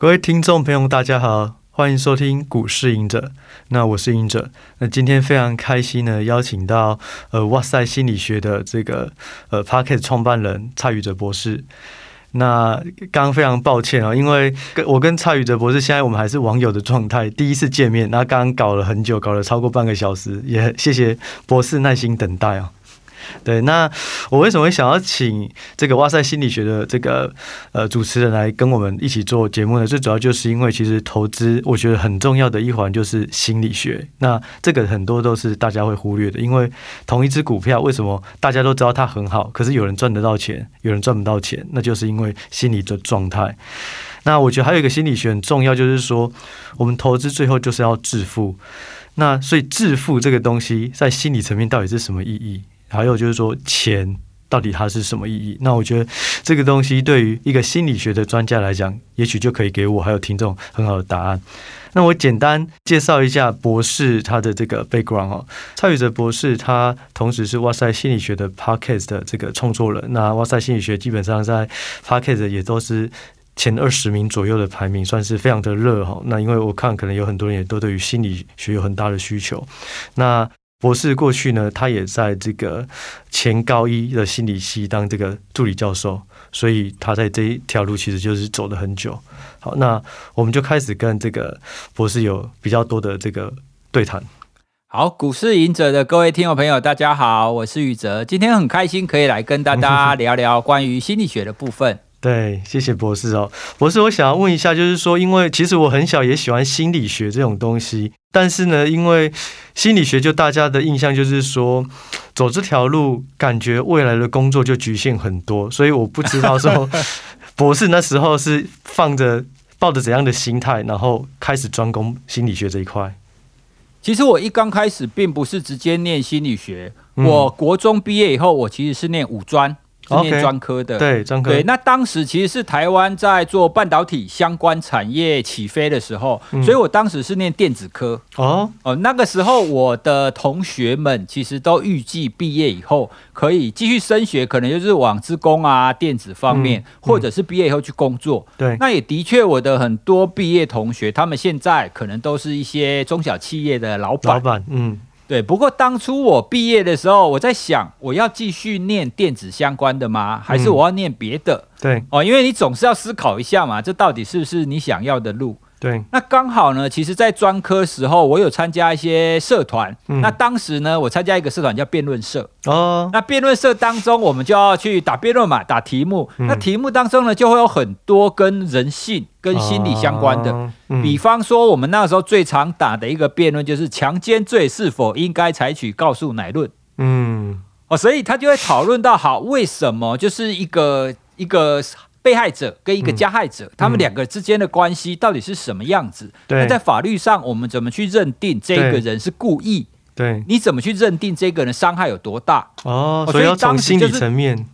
各位听众朋友，大家好，欢迎收听股市赢者。那我是赢者。那今天非常开心呢，邀请到呃哇塞心理学的这个呃 Podcast 创办人蔡宇哲博士。那刚刚非常抱歉啊，因为跟我跟蔡宇哲博士现在我们还是网友的状态，第一次见面，那刚刚搞了很久，搞了超过半个小时，也谢谢博士耐心等待啊。对，那我为什么会想要请这个哇塞心理学的这个呃主持人来跟我们一起做节目呢？最主要就是因为其实投资，我觉得很重要的一环就是心理学。那这个很多都是大家会忽略的，因为同一只股票，为什么大家都知道它很好，可是有人赚得到钱，有人赚不到钱？那就是因为心理的状态。那我觉得还有一个心理学很重要，就是说我们投资最后就是要致富。那所以致富这个东西在心理层面到底是什么意义？还有就是说，钱到底它是什么意义？那我觉得这个东西对于一个心理学的专家来讲，也许就可以给我还有听众很好的答案。那我简单介绍一下博士他的这个 background 哦，蔡宇哲博士他同时是哇塞心理学的 podcast 的这个创作人。那哇塞心理学基本上在 podcast 也都是前二十名左右的排名，算是非常的热哈。那因为我看可能有很多人也都对于心理学有很大的需求。那博士过去呢，他也在这个前高一的心理系当这个助理教授，所以他在这一条路其实就是走了很久。好，那我们就开始跟这个博士有比较多的这个对谈。好，股市赢者的各位听众朋友，大家好，我是宇哲，今天很开心可以来跟大家 聊聊关于心理学的部分。对，谢谢博士哦。博士，我想要问一下，就是说，因为其实我很小也喜欢心理学这种东西，但是呢，因为心理学就大家的印象就是说，走这条路，感觉未来的工作就局限很多，所以我不知道说，博士那时候是放着抱着怎样的心态，然后开始专攻心理学这一块。其实我一刚开始并不是直接念心理学，我国中毕业以后，我其实是念五专。是念专科的，对专科。对，那当时其实是台湾在做半导体相关产业起飞的时候，嗯、所以我当时是念电子科。哦哦，那个时候我的同学们其实都预计毕业以后可以继续升学，可能就是往资工啊、电子方面，嗯、或者是毕业以后去工作。对，那也的确，我的很多毕业同学，他们现在可能都是一些中小企业的老板。老板，嗯。对，不过当初我毕业的时候，我在想，我要继续念电子相关的吗？还是我要念别的？嗯、对，哦，因为你总是要思考一下嘛，这到底是不是你想要的路？对，那刚好呢，其实，在专科时候，我有参加一些社团。嗯、那当时呢，我参加一个社团叫辩论社。哦，那辩论社当中，我们就要去打辩论嘛，打题目。嗯、那题目当中呢，就会有很多跟人性、跟心理相关的。哦嗯、比方说，我们那时候最常打的一个辩论，就是强奸罪是否应该采取告诉乃论。嗯，哦，所以他就会讨论到，好，为什么就是一个一个。被害者跟一个加害者，嗯、他们两个之间的关系到底是什么样子？对，那在法律上，我们怎么去认定这个人是故意？对，你怎么去认定这个人伤害有多大？哦，所以要从心理层面。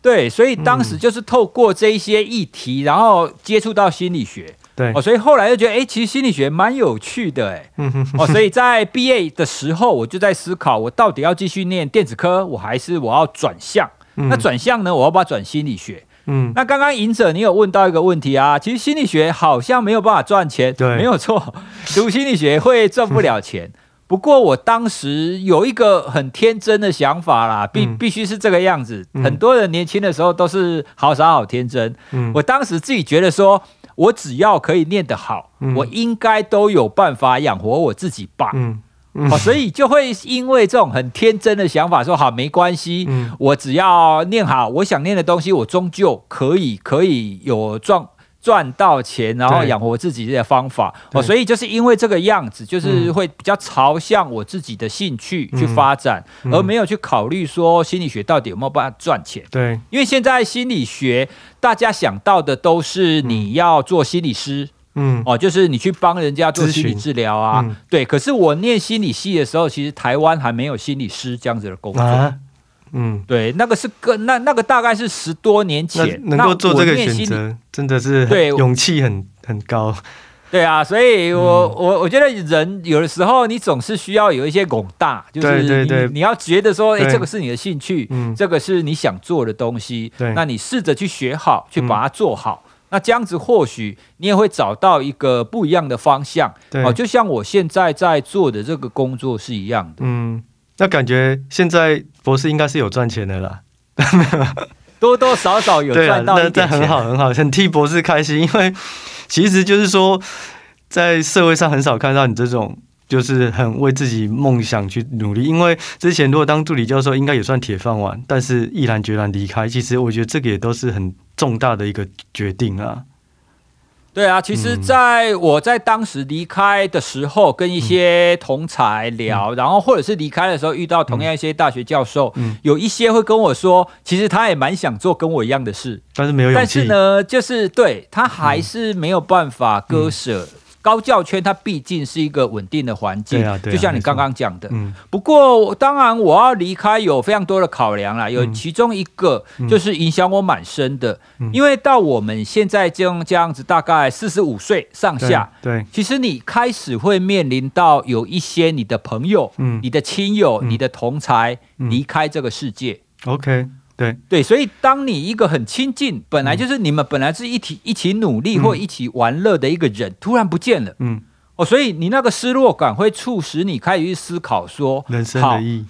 对，所以当时就是透过这一些议题，然后接触到心理学。对，哦，所以后来就觉得，哎，其实心理学蛮有趣的，哎，哦，所以在毕业的时候，我就在思考，我到底要继续念电子科，我还是我要转向？嗯、那转向呢？我要不要转心理学？嗯，那刚刚隐者你有问到一个问题啊，其实心理学好像没有办法赚钱，对，没有错，读心理学会赚不了钱。不过我当时有一个很天真的想法啦，必必须是这个样子。很多人年轻的时候都是好傻好天真。嗯，我当时自己觉得说，我只要可以念得好，我应该都有办法养活我自己吧。嗯。哦，所以就会因为这种很天真的想法说，好，没关系，嗯、我只要念好我想念的东西，我终究可以可以有赚赚到钱，然后养活自己的方法。哦，所以就是因为这个样子，就是会比较朝向我自己的兴趣去发展，而没有去考虑说心理学到底有没有办法赚钱。对，因为现在心理学大家想到的都是你要做心理师。嗯，哦，就是你去帮人家做心理治疗啊，嗯、对。可是我念心理系的时候，其实台湾还没有心理师这样子的工作。啊、嗯，对，那个是跟那那个大概是十多年前，能够做这个选择，真的是对勇气很很高。对啊，所以我我我觉得人有的时候你总是需要有一些拱大，就是你你要觉得说，哎对，这个是你的兴趣，嗯，这个是你想做的东西，那你试着去学好，去把它做好。嗯那这样子或许你也会找到一个不一样的方向。对，哦，就像我现在在做的这个工作是一样的。嗯，那感觉现在博士应该是有赚钱的啦，多多少少有赚到一点钱。啊，很好很好，很替博士开心，因为其实就是说，在社会上很少看到你这种。就是很为自己梦想去努力，因为之前如果当助理教授，应该也算铁饭碗，但是毅然决然离开，其实我觉得这个也都是很重大的一个决定啊。对啊，其实在我在当时离开的时候，跟一些同才聊，嗯、然后或者是离开的时候遇到同样一些大学教授，嗯、有一些会跟我说，其实他也蛮想做跟我一样的事，但是没有勇气。但是呢，就是对他还是没有办法割舍。高教圈它毕竟是一个稳定的环境，啊啊、就像你刚刚讲的。嗯、不过当然我要离开有非常多的考量啦，有其中一个就是影响我蛮深的，嗯、因为到我们现在这样这样子，大概四十五岁上下，对，对。其实你开始会面临到有一些你的朋友、嗯、你的亲友、嗯、你的同才离开这个世界。OK。对对，所以当你一个很亲近，本来就是你们本来是一起一起努力或一起玩乐的一个人，嗯、突然不见了，嗯，哦，所以你那个失落感会促使你开始去思考说，人生的意义。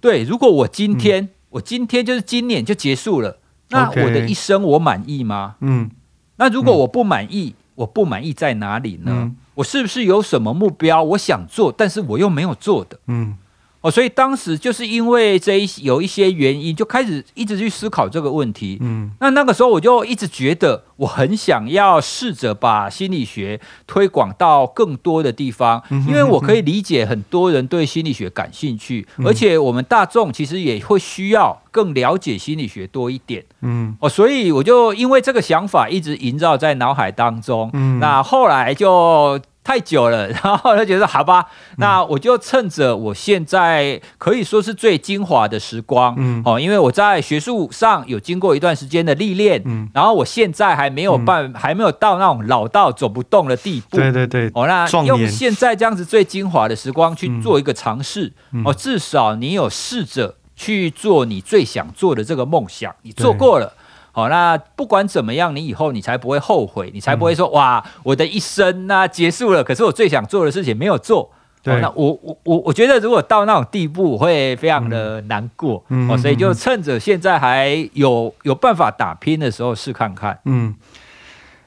对，如果我今天，嗯、我今天就是今年就结束了，那我的一生我满意吗？嗯，那如果我不满意，嗯、我不满意在哪里呢？嗯、我是不是有什么目标我想做，但是我又没有做的？嗯。哦，所以当时就是因为这一有一些原因，就开始一直去思考这个问题。嗯，那那个时候我就一直觉得，我很想要试着把心理学推广到更多的地方，因为我可以理解很多人对心理学感兴趣，而且我们大众其实也会需要更了解心理学多一点。嗯，哦，所以我就因为这个想法一直萦绕在脑海当中。嗯，那后来就。太久了，然后就觉得好吧，那我就趁着我现在可以说是最精华的时光，嗯，哦，因为我在学术上有经过一段时间的历练，嗯，然后我现在还没有办，还没有到那种老到走不动的地步，对对对，哦，那用现在这样子最精华的时光去做一个尝试，哦，至少你有试着去做你最想做的这个梦想，你做过了。好，那不管怎么样，你以后你才不会后悔，你才不会说、嗯、哇，我的一生那结束了，可是我最想做的事情没有做。对，那我我我我觉得如果到那种地步，我会非常的难过。嗯，哦，所以就趁着现在还有有办法打拼的时候试看看。嗯，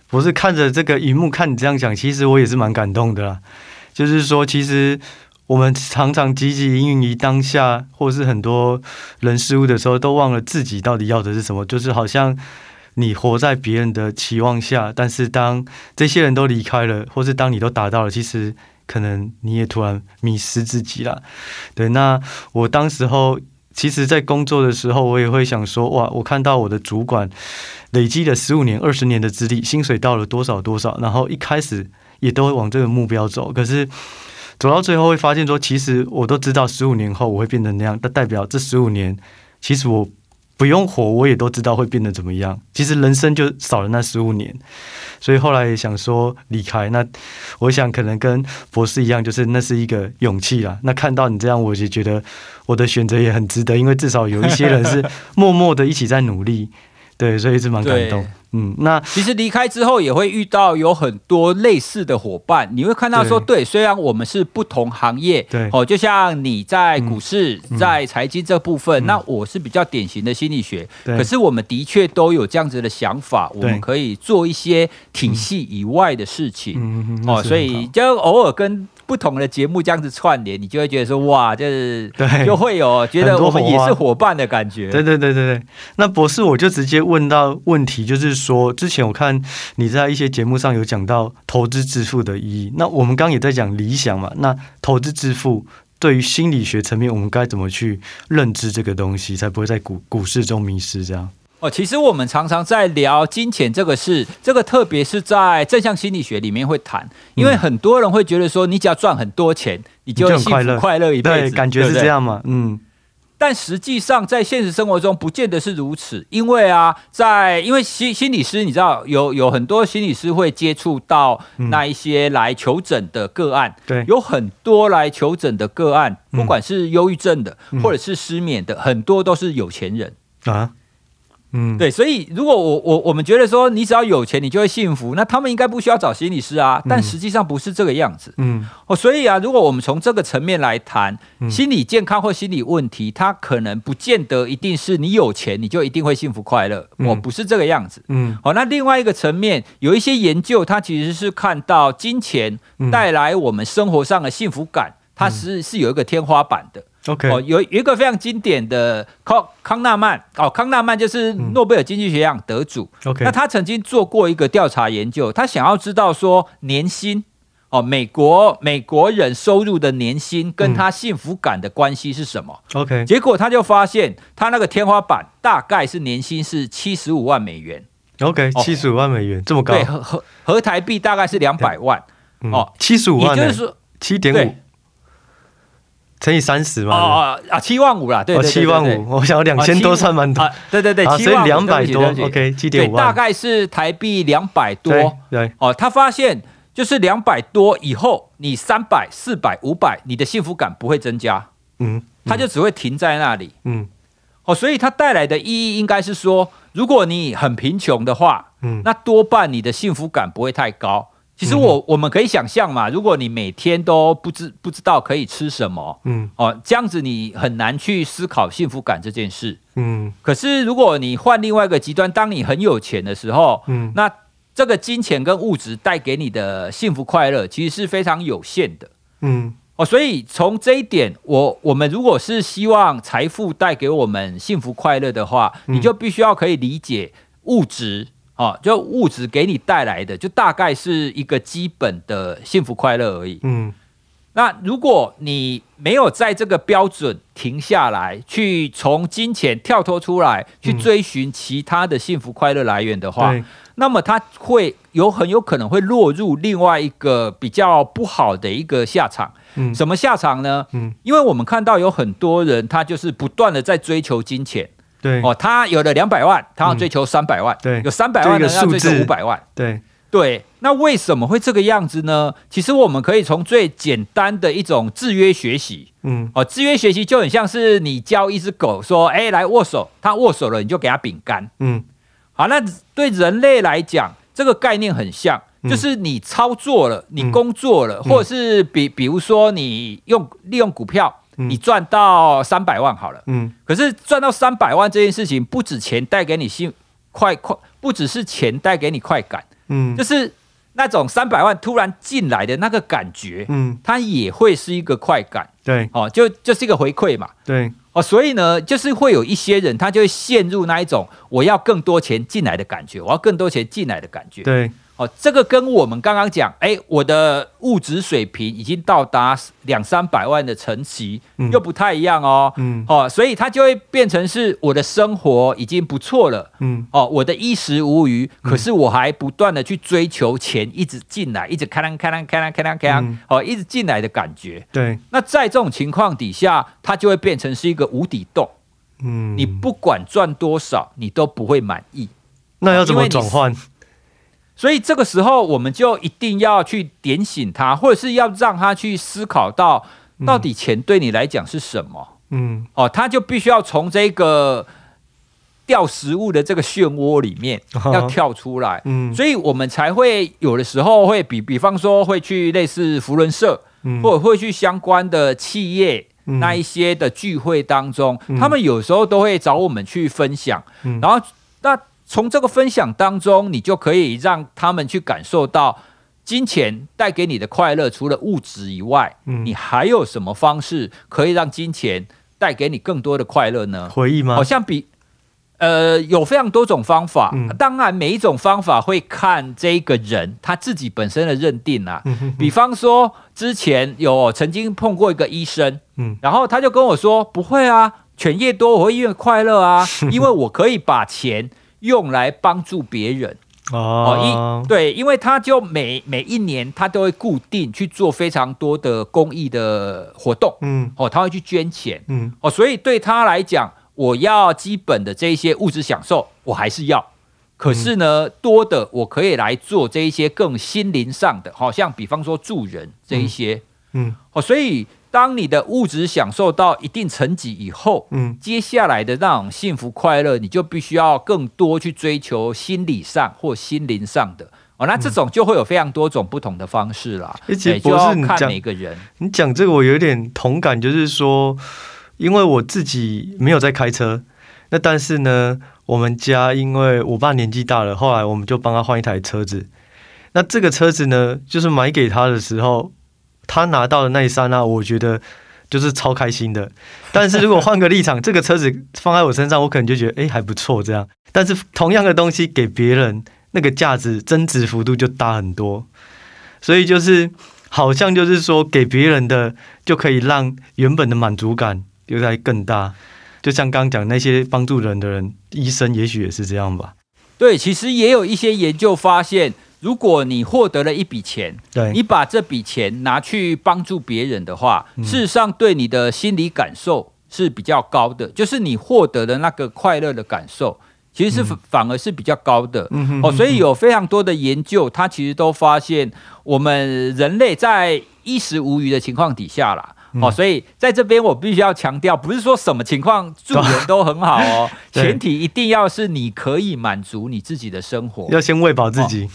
不是看着这个荧幕看你这样讲，其实我也是蛮感动的啦。就是说，其实。我们常常汲汲营营于当下，或是很多人事物的时候，都忘了自己到底要的是什么。就是好像你活在别人的期望下，但是当这些人都离开了，或是当你都达到了，其实可能你也突然迷失自己了。对，那我当时候，其实在工作的时候，我也会想说，哇，我看到我的主管累积了十五年、二十年的资历，薪水到了多少多少，然后一开始也都会往这个目标走，可是。走到最后会发现说，其实我都知道十五年后我会变成那样，那代表这十五年，其实我不用活，我也都知道会变得怎么样。其实人生就少了那十五年，所以后来也想说离开。那我想可能跟博士一样，就是那是一个勇气啦。那看到你这样，我就觉得我的选择也很值得，因为至少有一些人是默默的一起在努力。对，所以一直蛮感动。嗯，那其实离开之后也会遇到有很多类似的伙伴，你会看到说，对，对，虽然我们是不同行业，对，哦，就像你在股市、嗯、在财经这部分，嗯、那我是比较典型的心理学，对。可是我们的确都有这样子的想法，我们可以做一些体系以外的事情，嗯、哦，所以就偶尔跟。不同的节目这样子串联，你就会觉得说哇，就是对，就会有觉得我们也是伙伴的感觉。对对对对对。那博士，我就直接问到问题，就是说，之前我看你在一些节目上有讲到投资致富的意义。那我们刚刚也在讲理想嘛，那投资致富对于心理学层面，我们该怎么去认知这个东西，才不会在股股市中迷失这样？哦，其实我们常常在聊金钱这个事，这个特别是在正向心理学里面会谈，因为很多人会觉得说，你只要赚很多钱，你就幸福快乐。一辈子，对，感觉是这样嘛，嗯。但实际上在现实生活中不见得是如此，因为啊，在因为心心理师，你知道有有很多心理师会接触到那一些来求诊的个案，对，有很多来求诊的个案，不管是忧郁症的或者是失眠的，很多都是有钱人。啊。嗯，对，所以如果我我我们觉得说你只要有钱你就会幸福，那他们应该不需要找心理师啊，但实际上不是这个样子。嗯，哦，所以啊，如果我们从这个层面来谈心理健康或心理问题，它可能不见得一定是你有钱你就一定会幸福快乐，我不是这个样子。嗯，好，那另外一个层面有一些研究，它其实是看到金钱带来我们生活上的幸福感，它是是有一个天花板的。OK，哦，有有一个非常经典的康康纳曼哦，康纳曼就是诺贝尔经济学奖得主。OK，那他曾经做过一个调查研究，他想要知道说年薪哦，美国美国人收入的年薪跟他幸福感的关系是什么？OK，结果他就发现他那个天花板大概是年薪是七十五万美元。OK，七十五万美元这么高？对，合合台币大概是两百万。哦，七十五万，也就是说七点五。乘以三十嘛？哦啊，七万五啦，对对七万五，我想两千多算蛮多。对对对，所以两百多，OK，七点五万，大概是台币两百多。对，哦，他发现就是两百多以后，你三百、四百、五百，你的幸福感不会增加，嗯，他就只会停在那里，嗯，哦，所以它带来的意义应该是说，如果你很贫穷的话，嗯，那多半你的幸福感不会太高。其实我我们可以想象嘛，如果你每天都不知不知道可以吃什么，嗯，哦，这样子你很难去思考幸福感这件事，嗯。可是如果你换另外一个极端，当你很有钱的时候，嗯，那这个金钱跟物质带给你的幸福快乐其实是非常有限的，嗯。哦，所以从这一点，我我们如果是希望财富带给我们幸福快乐的话，你就必须要可以理解物质。哦，就物质给你带来的，就大概是一个基本的幸福快乐而已。嗯，那如果你没有在这个标准停下来，去从金钱跳脱出来，去追寻其他的幸福快乐来源的话，嗯、那么他会有很有可能会落入另外一个比较不好的一个下场。嗯，什么下场呢？嗯，因为我们看到有很多人，他就是不断的在追求金钱。对哦，他有了两百万，他要追求三百万。对，有三百万的要追求五百万。对对，那为什么会这个样子呢？其实我们可以从最简单的一种制约学习。嗯，哦，制约学习就很像是你教一只狗说：“哎，来握手。”它握手了，你就给它饼干。嗯，好，那对人类来讲，这个概念很像，就是你操作了，你工作了，或者是比比如说你用利用股票。你赚到三百万好了，嗯，可是赚到三百万这件事情，不止钱带给你幸快快，不只是钱带给你快感，嗯，就是那种三百万突然进来的那个感觉，嗯，它也会是一个快感，对，哦，就就是一个回馈嘛，对，哦，所以呢，就是会有一些人，他就会陷入那一种我要更多钱进来的感觉，我要更多钱进来的感觉，对。哦，这个跟我们刚刚讲，哎，我的物质水平已经到达两三百万的层级，嗯、又不太一样哦。嗯，哦，所以它就会变成是我的生活已经不错了。嗯，哦，我的衣食无余，嗯、可是我还不断的去追求钱，一直进来，一直开啷开啷开啷开啷开啷，哦，一直进来的感觉。对，那在这种情况底下，它就会变成是一个无底洞。嗯，你不管赚多少，你都不会满意。那要怎么转换？所以这个时候，我们就一定要去点醒他，或者是要让他去思考到，到底钱对你来讲是什么？嗯，哦，他就必须要从这个掉食物的这个漩涡里面要跳出来。嗯，所以我们才会有的时候会比，比方说会去类似福伦社，或者会去相关的企业那一些的聚会当中，他们有时候都会找我们去分享。然后那。从这个分享当中，你就可以让他们去感受到金钱带给你的快乐，除了物质以外，嗯，你还有什么方式可以让金钱带给你更多的快乐呢？回忆吗？好像比呃有非常多种方法，嗯，当然每一种方法会看这个人他自己本身的认定啊。嗯哼哼，比方说之前有曾经碰过一个医生，嗯，然后他就跟我说：“不会啊，犬夜多我会越快乐啊，因为我可以把钱。”用来帮助别人。哦，一对，因为他就每每一年他都会固定去做非常多的公益的活动，嗯，哦，他会去捐钱，嗯，哦，所以对他来讲，我要基本的这一些物质享受，我还是要，可是呢，多的我可以来做这一些更心灵上的，好像比方说助人这一些，嗯，哦，所以当你的物质享受到一定层级以后，嗯，接下来的那种幸福快乐，你就必须要更多去追求心理上或心灵上的哦。那这种就会有非常多种不同的方式啦。而且不是看每个人。你讲这个我有点同感，就是说，因为我自己没有在开车，那但是呢，我们家因为我爸年纪大了，后来我们就帮他换一台车子。那这个车子呢，就是买给他的时候。他拿到的那一刹那，我觉得就是超开心的。但是如果换个立场，这个车子放在我身上，我可能就觉得，哎，还不错这样。但是同样的东西给别人，那个价值增值幅度就大很多。所以就是好像就是说，给别人的就可以让原本的满足感又在更大。就像刚刚讲那些帮助人的人，医生也许也是这样吧。对，其实也有一些研究发现。如果你获得了一笔钱，对，你把这笔钱拿去帮助别人的话，嗯，事实上对你的心理感受是比较高的，就是你获得的那个快乐的感受，其实是反而是比较高的。嗯，哦，所以有非常多的研究，它其实都发现，我们人类在衣食无余的情况底下啦。哦，所以在这边我必须要强调，不是说什么情况助人都很好哦，前提一定要是你可以满足你自己的生活，要先喂饱自己。哦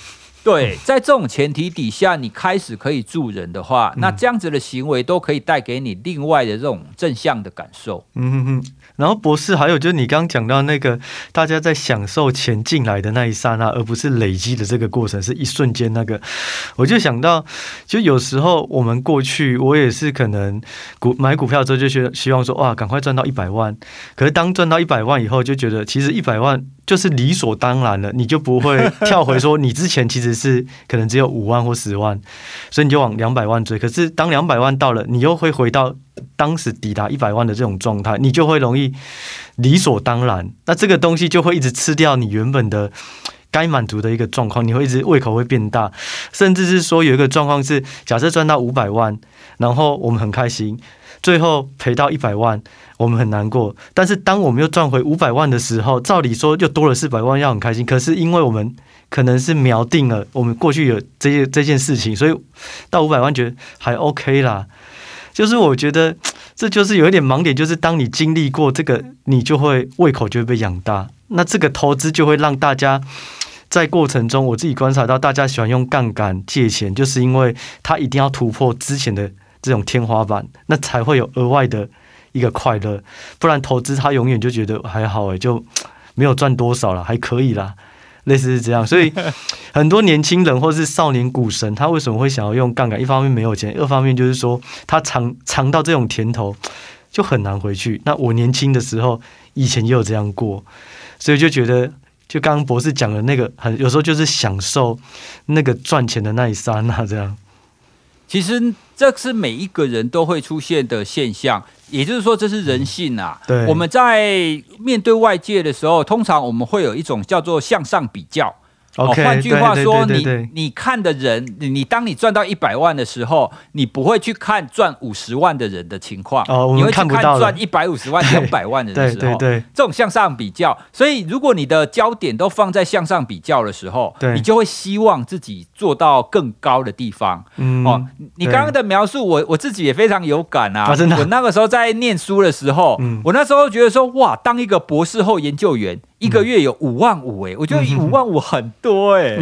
对，在这种前提底下，你开始可以助人的话，那这样子的行为都可以带给你另外的这种正向的感受。嗯哼哼。然后博士还有就是你刚刚讲到那个，大家在享受钱进来的那一刹那，而不是累积的这个过程，是一瞬间那个，我就想到，就有时候我们过去，我也是可能股买股票之后就希希望说哇，赶快赚到一百万，可是当赚到一百万以后，就觉得其实一百万。就是理所当然了，你就不会 跳回说你之前其实是可能只有五万或十万，所以你就往两百万追。可是当两百万到了，你又会回到当时抵达一百万的这种状态，你就会容易理所当然。那这个东西就会一直吃掉你原本的该满足的一个状况，你会一直胃口会变大，甚至是说有一个状况是，假设赚到五百万，然后我们很开心。最后赔到一百万，我们很难过。但是当我们又赚回五百万的时候，照理说又多了四百万，要很开心。可是因为我们可能是瞄定了我们过去有这些这件事情，所以到五百万觉得还 OK 啦。就是我觉得 这就是有一点盲点，就是当你经历过这个，你就会胃口就会被养大。那这个投资就会让大家 在过程中，我自己观察到，大家喜欢用杠杆借钱，就是因为他一定要突破之前的。这种天花板，那才会有额外的一个快乐，不然投资他永远就觉得还好诶，就没有赚多少了，还可以啦，类似是这样。所以 很多年轻人或是少年股神，他为什么会想要用杠杆？一方面没有钱，二方面就是说他尝尝到这种甜头就很难回去。那我年轻的时候以前也有这样过，所以就觉得，就刚刚博士讲的那个，很有时候就是享受那个赚钱的那一刹那这样。其实这是每一个人都会出现的现象，也就是说，这是人性啊。对，我们在面对外界的时候，通常我们会有一种叫做向上比较。哦，换句话说，你你看的人，你当你赚到一百万的时候，你不会去看赚五十万的人的情况，哦，你会去看赚一百五十万、两百万的人的时候，这种向上比较。所以，如果你的焦点都放在向上比较的时候，你就会希望自己做到更高的地方。嗯，哦，你刚刚的描述，我我自己也非常有感啊。啊我那个时候在念书的时候，嗯，我那时候觉得说，哇，当一个博士后研究员。一个月有五万五哎，我觉得五万五很多哎。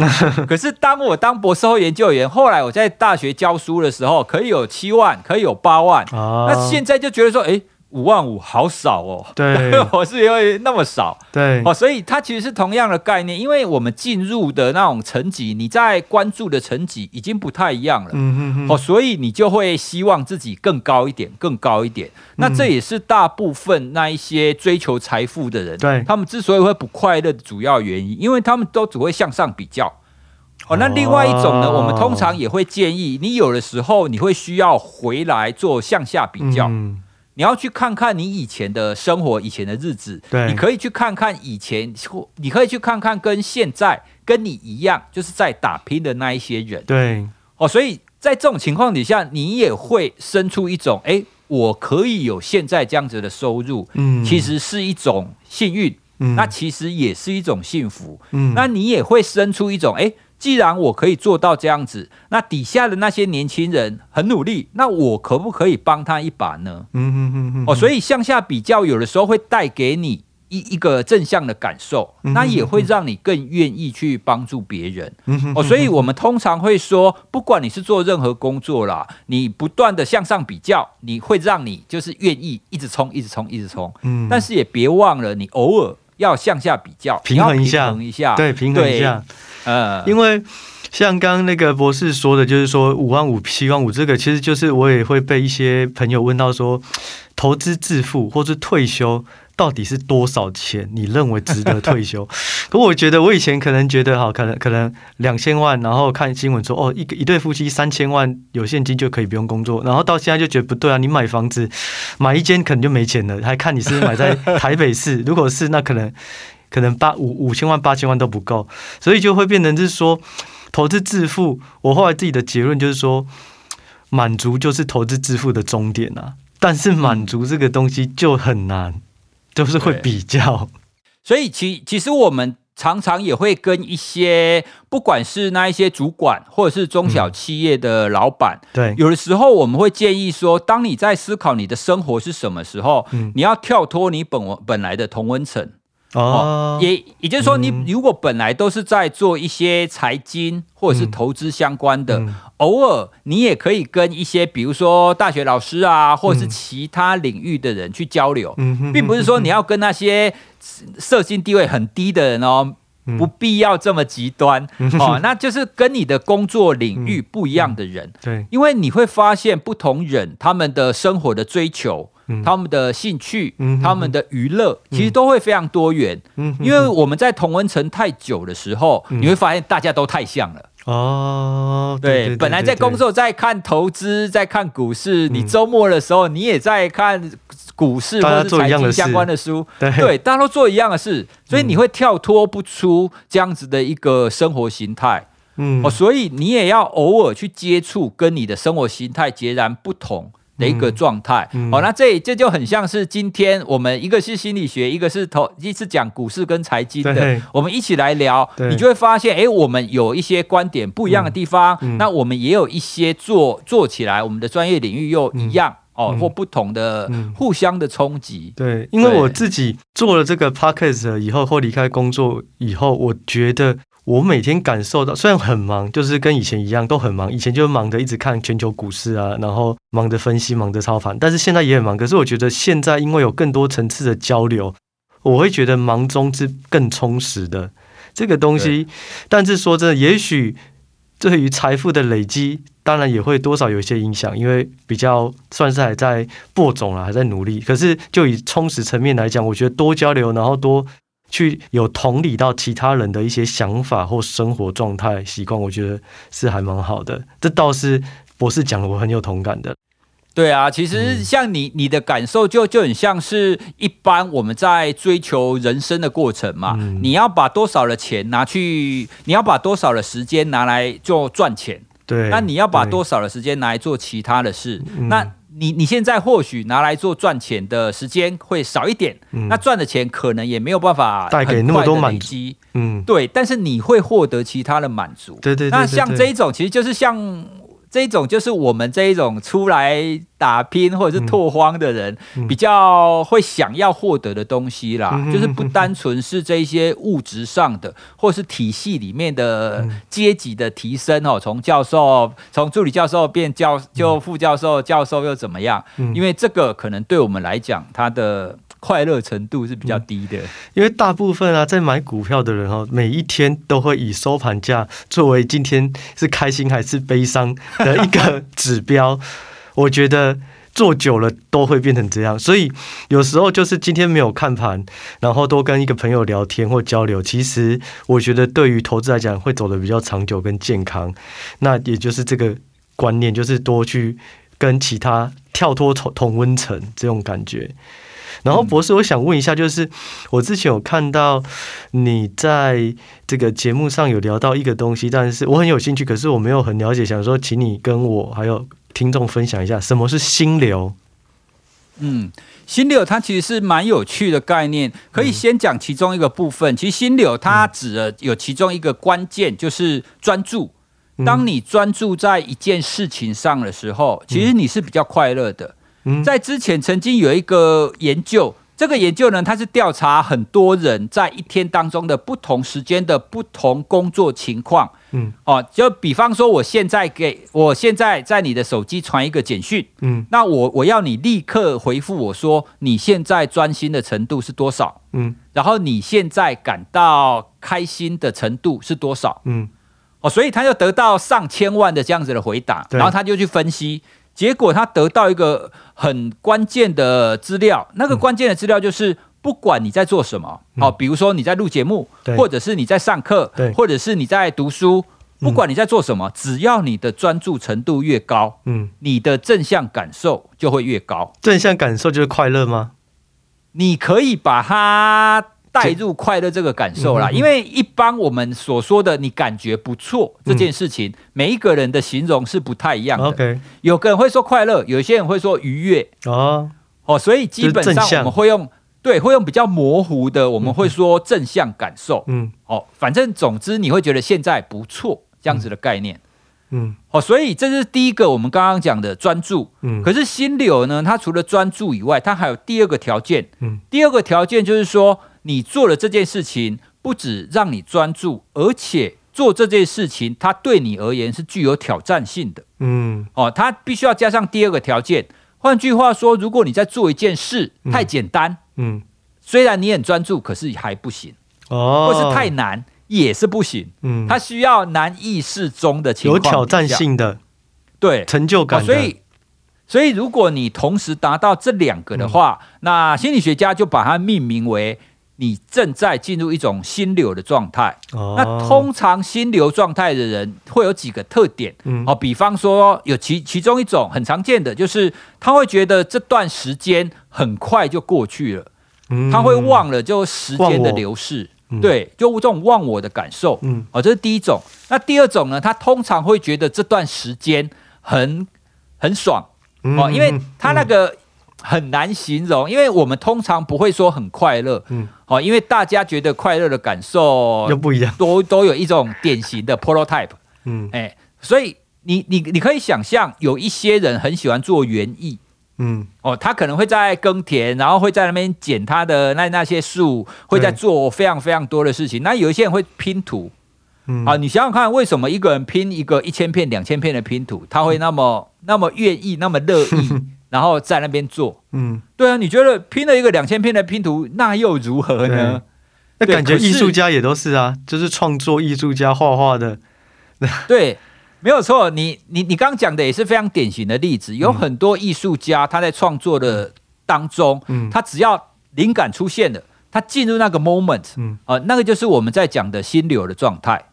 可是当我当博士后研究员，后来我在大学教书的时候，可以有七万，可以有八万。那现在就觉得说，哎。五万五好少哦，对，我是因为那么少，对，哦，所以它其实是同样的概念，因为我们进入的那种层级，你在关注的层级已经不太一样了，嗯哼哼，哦，所以你就会希望自己更高一点，更高一点。那这也是大部分那一些追求财富的人，对，他们之所以会不快乐的主要原因，因为他们都只会向上比较。哦，那另外一种呢，我们通常也会建议你，有的时候你会需要回来做向下比较。嗯你要去看看你以前的生活，以前的日子，对，你可以去看看以前，或你可以去看看跟现在跟你一样，就是在打拼的那一些人，对，哦，所以在这种情况底下，你也会生出一种，哎，我可以有现在这样子的收入，嗯，其实是一种幸运，嗯，那其实也是一种幸福，嗯，那你也会生出一种，哎，既然我可以做到这样子，那底下的那些年轻人很努力，那我可不可以帮他一把呢？嗯嗯嗯嗯。哦，所以向下比较有的时候会带给你一一个正向的感受，那也会让你更愿意去帮助别人。哦，所以我们通常会说，不管你是做任何工作啦，你不断的向上比较，你会让你就是愿意一直冲，一直冲，一直冲。嗯。但是也别忘了，你偶尔要向下比较，平衡一下，对，平衡一下。呃，因为像刚刚那个博士说的，就是说五万五、七万五，这个其实就是我也会被一些朋友问到说，投资致富或是退休到底是多少钱？你认为值得退休？可我觉得我以前可能觉得哈，可能可能两千万，然后看新闻说哦，一个一对夫妻三千万有现金就可以不用工作，然后到现在就觉得不对啊，你买房子买一间可能就没钱了，还看你是买在台北市，如果是那可能。可能八五五千万八千万都不够，所以就会变成是说投资致富。我后来自己的结论就是说，满足就是投资致富的终点啊。但是满足这个东西就很难，就是会比较。所以其其实我们常常也会跟一些不管是那一些主管或者是中小企业的老板，对，有的时候我们会建议说，当你在思考你的生活是什么时候，你要跳脱你本本来的同温层。哦，也也就是说，你如果本来都是在做一些财经或者是投资相关的，嗯。嗯、偶尔你也可以跟一些比如说大学老师啊，或者是其他领域的人去交流，嗯、并不是说你要跟那些社经地位很低的人哦，嗯、不必要这么极端、嗯、哦，那就是跟你的工作领域不一样的人，嗯嗯、对，因为你会发现不同人他们的生活的追求。他们的兴趣，他们的娱乐，其实都会非常多元。嗯、因为我们在同温层太久的时候，嗯、你会发现大家都太像了。哦，对，对，对，对，本来在工作在看投资，在看股市，嗯、你周末的时候你也在看股市或者是财经相关的书。对，对，大家都做一样的事，所以你会跳脱不出这样子的一个生活形态。嗯，哦，所以你也要偶尔去接触跟你的生活形态截然不同的一个状态，好、嗯嗯哦，那这这就很像是今天我们一个是心理学，一个是投，一次讲股市跟财经的，我们一起来聊，你就会发现，哎，我们有一些观点不一样的地方，那我们也有一些做做起来，我们的专业领域又一样、嗯、哦，或不同的互相的冲击。对，因为我自己做了这个 podcast 以后，或离开工作以后，我觉得。我每天感受到，虽然很忙，就是跟以前一样都很忙。以前就忙着一直看全球股市啊，然后忙着分析，忙着操盘。但是现在也很忙。可是我觉得现在因为有更多层次的交流，我会觉得忙中是更充实的这个东西。但是说真的，也许对于财富的累积，当然也会多少有一些影响，因为比较算是还在播种了，还在努力。可是就以充实层面来讲，我觉得多交流，然后多。去有同理到其他人的一些想法或生活状态习惯，我觉得是还蛮好的。这倒是博士讲的，我很有同感的。对啊，其实像你，你的感受就就很像是一般我们在追求人生的过程嘛。嗯、你要把多少的钱拿去，你要把多少的时间拿来做赚钱。对，那你要把多少的时间拿来做其他的事？嗯、那你你现在或许拿来做赚钱的时间会少一点，嗯、那赚的钱可能也没有办法带给那么多满足。嗯，对，但是你会获得其他的满足。对对，对，对，对，那像这一种，其实就是像。这一种就是我们这一种出来打拼或者是拓荒的人，比较会想要获得的东西啦，就是不单纯是这些物质上的，或是体系里面的阶级的提升哦，从教授从助理教授变教就副教授，教授又怎么样？因为这个可能对我们来讲，他的。快乐程度是比较低的，因为大部分啊，在买股票的人哦，每一天都会以收盘价作为今天是开心还是悲伤的一个指标。我觉得做久了都会变成这样，所以有时候就是今天没有看盘，然后多跟一个朋友聊天或交流，其实我觉得对于投资来讲会走得比较长久跟健康。那也就是这个观念，就是多去跟其他跳脱同同温层这种感觉。然后博士，我想问一下，就是我之前有看到你在这个节目上有聊到一个东西，但是我很有兴趣，可是我没有很了解，想说请你跟我还有听众分享一下，什么是心流？嗯，心流它其实是蛮有趣的概念，可以先讲其中一个部分。嗯、其实心流它指的有其中一个关键，就是专注。当你专注在一件事情上的时候，其实你是比较快乐的。在之前曾经有一个研究，这个研究呢，它是调查很多人在一天当中的不同时间的不同工作情况。嗯，哦，就比方说，我现在给我现在在你的手机传一个简讯，嗯，那我我要你立刻回复我说你现在专心的程度是多少？嗯，然后你现在感到开心的程度是多少？嗯。哦，所以他就得到上千万的这样子的回答，然后他就去分析，结果他得到一个很关键的资料，那个关键的资料就是，不管你在做什么，哦，比如说你在录节目，或者是你在上课，或者是你在读书，不管你在做什么，只要你的专注程度越高，嗯，你的正向感受就会越高。正向感受就是快乐吗？你可以把它。带入快乐这个感受啦，因为一般我们所说的你感觉不错这件事情，每一个人的形容是不太一样的。OK，有个人会说快乐，有些人会说愉悦。哦哦，所以基本上我们会用对，会用比较模糊的，我们会说正向感受。嗯，哦，反正总之你会觉得现在不错这样子的概念。嗯，哦，所以这是第一个我们刚刚讲的专注。嗯，可是心流呢，它除了专注以外，它还有第二个条件。嗯，第二个条件就是说。你做了这件事情，不止让你专注，而且做这件事情，它对你而言是具有挑战性的。嗯，哦，它必须要加上第二个条件。换句话说，如果你在做一件事太简单，嗯，虽然你很专注，可是还不行。哦，或是太难也是不行。嗯，它需要难易适中的情况，有挑战性的，对，成就感的。所以，所以如果你同时达到这两个的话，嗯，那心理学家就把它命名为。你正在进入一种心流的状态。哦，那通常心流状态的人会有几个特点。嗯，哦，比方说有其其中一种很常见的，就是他会觉得这段时间很快就过去了。嗯，他会忘了就时间的流逝。嗯，对，就这种忘我的感受。嗯，哦，这是第一种。那第二种呢？他通常会觉得这段时间很很爽。哦，因为他那个。很难形容，因为我们通常不会说很快乐，嗯，好，因为大家觉得快乐的感受又不一样，都都有一种典型的 prototype，嗯，哎，所以你你你可以想象，有一些人很喜欢做园艺，嗯，哦，他可能会在耕田，然后会在那边剪他的那那些树，会在做非常非常多的事情。那有一些人会拼图，嗯，啊，你想想看，为什么一个人拼一个一千片、两千片的拼图，他会那么那么愿意、那么乐意？然后在那边做，嗯，对啊，你觉得拼了一个两千片的拼图，那又如何呢？那感觉艺术家也都是啊，就是创作艺术家画画的，对，没有错。你你你刚刚讲的也是非常典型的例子，有很多艺术家他在创作的当中，嗯，他只要灵感出现了，他进入那个 moment，嗯，啊，那个就是我们在讲的心流的状态。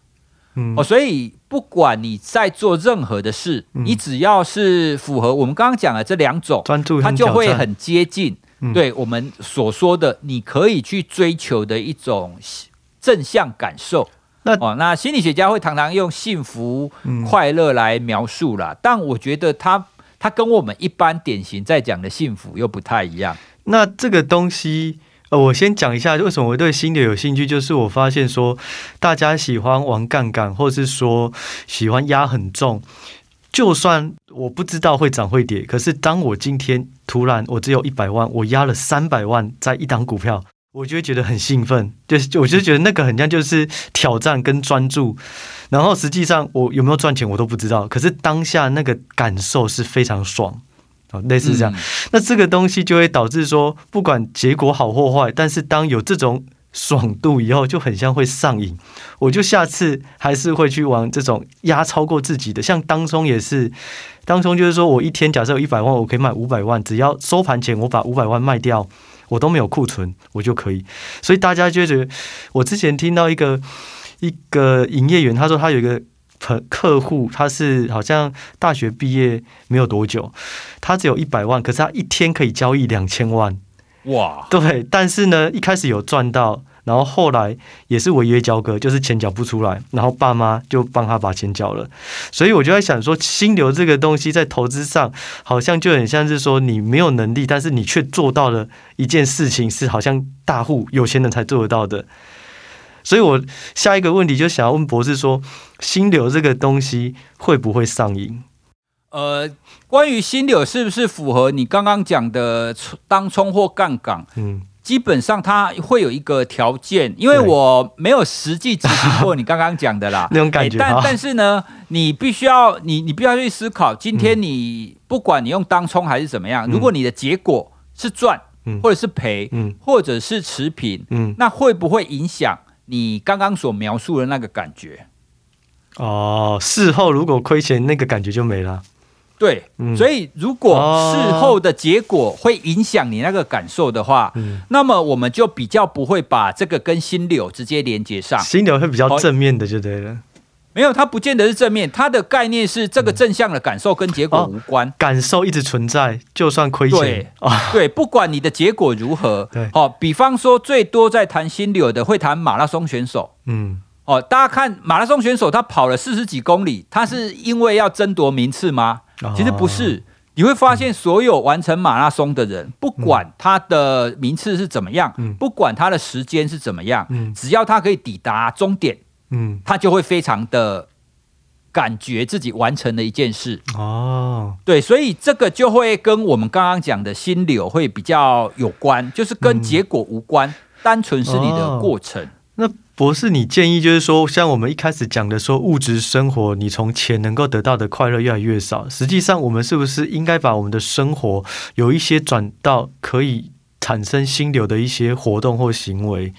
嗯、哦，所以不管你在做任何的事，嗯、你只要是符合我们刚刚讲的这两种，专注，它就会很接近，嗯、对我们所说的你可以去追求的一种正向感受。那哦，那心理学家会常常用幸福、嗯、快乐来描述啦，但我觉得它它跟我们一般典型在讲的幸福又不太一样。那这个东西。我先讲一下为什么我对新流有兴趣，就是我发现说，大家喜欢玩杠杆，或是说喜欢压很重，就算我不知道会涨会跌，可是当我今天突然我只有一百万，我压了三百万在一档股票，我就会觉得很兴奋，就是我就觉得那个很像就是挑战跟专注，然后实际上我有没有赚钱我都不知道，可是当下那个感受是非常爽。类似这样，嗯、那这个东西就会导致说，不管结果好或坏，但是当有这种爽度以后，就很像会上瘾。我就下次还是会去玩这种压超过自己的，像当中也是，当中就是说我一天假设有一百万，我可以卖五百万，只要收盘前我把五百万卖掉，我都没有库存，我就可以。所以大家就觉得，我之前听到一个一个营业员，他说他有一个。客客户他是好像大学毕业没有多久，他只有一百万，可是他一天可以交易两千万，哇！对，但是呢，一开始有赚到，然后后来也是违约交割，就是钱缴不出来，然后爸妈就帮他把钱缴了。所以我就在想说，心流这个东西在投资上好像就很像是说你没有能力，但是你却做到了一件事情，是好像大户有钱人才做得到的。所以我下一个问题就想要问博士说，心流这个东西会不会上瘾？呃，关于心流是不是符合你刚刚讲的当冲或杠杆？嗯，基本上它会有一个条件，因为我没有实际执行过 你刚刚讲的啦，那种感觉。但但是呢，你必须要你你必须要去思考，今天你不管你用当冲还是怎么样，如果你的结果是赚，或者是赔，嗯，或者是持平，嗯，那会不会影响你刚刚所描述的那个感觉？哦，事后如果亏钱，那个感觉就没了。对，嗯、所以如果事后的结果会影响你那个感受的话，嗯、那么我们就比较不会把这个跟心流直接连接上。心流会比较正面的，就对了。哦、没有，它不见得是正面，它的概念是这个正向的感受跟结果无关，哦、感受一直存在，就算亏钱。对，哦、对，不管你的结果如何。对，好、哦，比方说最多在谈心流的会谈马拉松选手。嗯。哦，大家看马拉松选手，他跑了四十几公里，他是因为要争夺名次吗？其实不是。你会发现，所有完成马拉松的人，不管他的名次是怎么样，不管他的时间是怎么样，只要他可以抵达终点，他就会非常的感觉自己完成了一件事。哦，对，所以这个就会跟我们刚刚讲的心流会比较有关，就是跟结果无关，单纯是你的过程。那博士，你建议就是说，像我们一开始讲的说，物质生活你从钱能够得到的快乐越来越少。实际上，我们是不是应该把我们的生活有一些转到可以产生心流的一些活动或行为？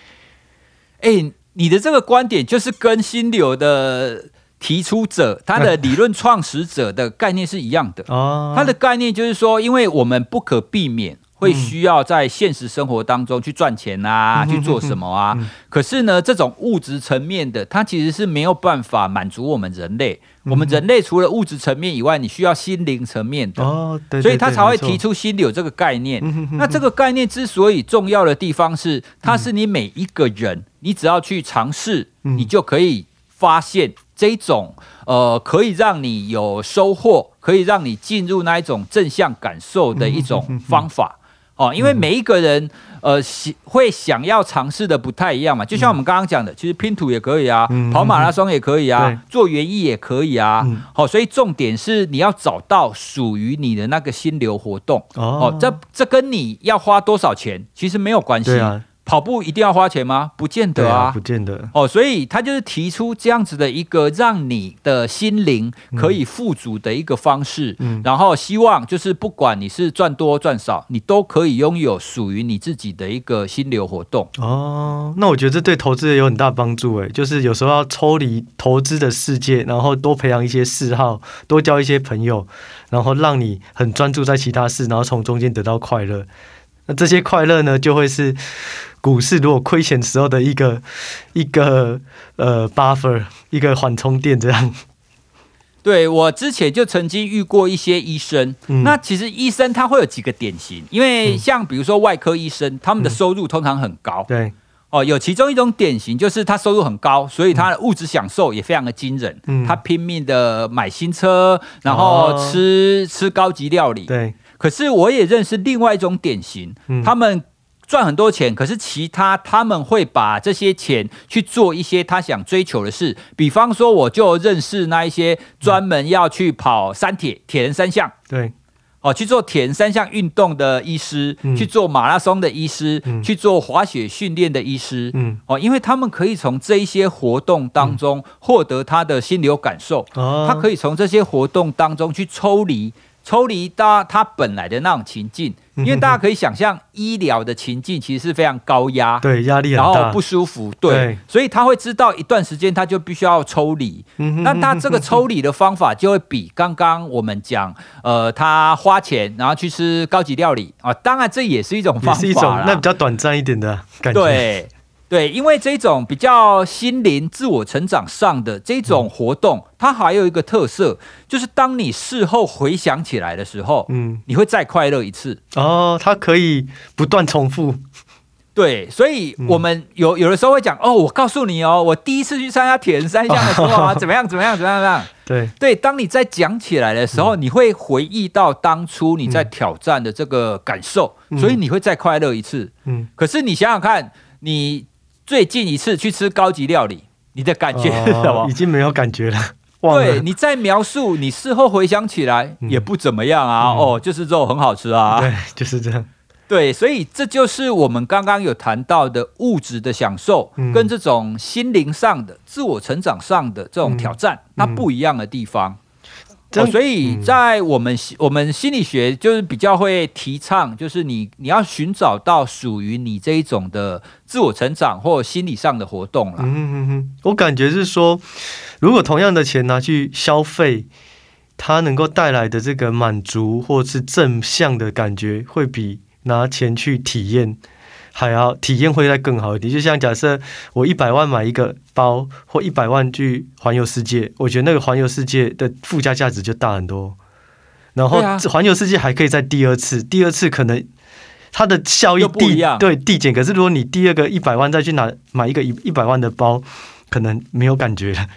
诶，你的这个观点就是跟心流的提出者他的 理论创始者的概念是一样的。哦，他的概念就是说，因为我们不可避免。会需要在现实生活当中去赚钱啊，去做什么啊？可是呢，这种物质层面的，它其实是没有办法满足我们人类。我们人类除了物质层面以外，你需要心灵层面的。哦，对，所以他才会提出心流这个概念。那这个概念之所以重要的地方是，它是你每一个人，你只要去尝试，你就可以发现这种呃，可以让你有收获，可以让你进入那一种正向感受的一种方法。哦，因为每一个人，呃，喜会想要尝试的不太一样嘛。就像我们刚刚讲的，其实拼图也可以啊，跑马拉松也可以啊，做园艺也可以啊。好，所以重点是你要找到属于你的那个心流活动。哦，这这跟你要花多少钱其实没有关系。跑步一定要花钱吗？不见得啊，啊不见得哦。所以他就是提出这样子的一个让你的心灵可以富足的一个方式，嗯，然后希望就是不管你是赚多赚少，你都可以拥有属于你自己的一个心流活动。哦，那我觉得这对投资人有很大帮助诶，就是有时候要抽离投资的世界，然后多培养一些嗜好，多交一些朋友，然后让你很专注在其他事，然后从中间得到快乐。那这些快乐呢，就会是。股市如果亏钱时候的一个一个呃 buffer，一个缓冲垫这样。对，我之前就曾经遇过一些医生，嗯、那其实医生他会有几个典型，因为像比如说外科医生，他们的收入通常很高。对、嗯，哦，有其中一种典型就是他收入很高，所以他的物质享受也非常的惊人。嗯，他拼命的买新车，然后吃、哦、吃高级料理。对，可是我也认识另外一种典型，嗯、他们。赚很多钱，可是其他他们会把这些钱去做一些他想追求的事，比方说，我就认识那一些专门要去跑三铁、铁人三项，对，哦，去做铁人三项运动的医师，嗯、去做马拉松的医师，嗯、去做滑雪训练的医师，嗯，哦，因为他们可以从这一些活动当中获得他的心流感受，哦、他可以从这些活动当中去抽离。抽离到他本来的那种情境，因为大家可以想象，医疗的情境其实是非常高压，对，压力很大，然后不舒服，对，对，所以他会知道一段时间他就必须要抽离。那他这个抽离的方法就会比刚刚我们讲，呃，他花钱然后去吃高级料理啊，当然这也是一种方法，是一种那比较短暂一点的感觉。对。对，因为这种比较心灵自我成长上的这种活动，嗯、它还有一个特色，就是当你事后回想起来的时候，嗯，你会再快乐一次。哦，它可以不断重复。对，所以我们有有的时候会讲哦，我告诉你哦，我第一次去参加铁人三项的时候啊，怎么样怎么样怎么样怎么样？对对，当你在讲起来的时候，你会回忆到当初你在挑战的这个感受，所以你会再快乐一次。嗯，可是你想想看，你最近一次去吃高级料理，你的感觉是什么？已经没有感觉了。对，你再描述，你事后回想起来也不怎么样啊。哦，就是肉很好吃啊。对，就是这样。对，所以这就是我们刚刚有谈到的物质的享受，跟这种心灵上的自我成长上的这种挑战，它不一样的地方。哦，所以在我们我们心理学就是比较会提倡，就是你你要寻找到属于你这一种的自我成长或心理上的活动了。嗯嗯嗯，我感觉是说，如果同样的钱拿去消费，它能够带来的这个满足或是正向的感觉，会比。拿钱去体验，还要体验会再更好一点。就像假设我一百万买一个包，或一百万去环游世界，我觉得那个环游世界的附加价值就大很多。然后环游世界还可以在第二次，第二次可能它的效益递对递减。可是如果你第二个一百万再去拿买一个一一百万的包，可能没有感觉了。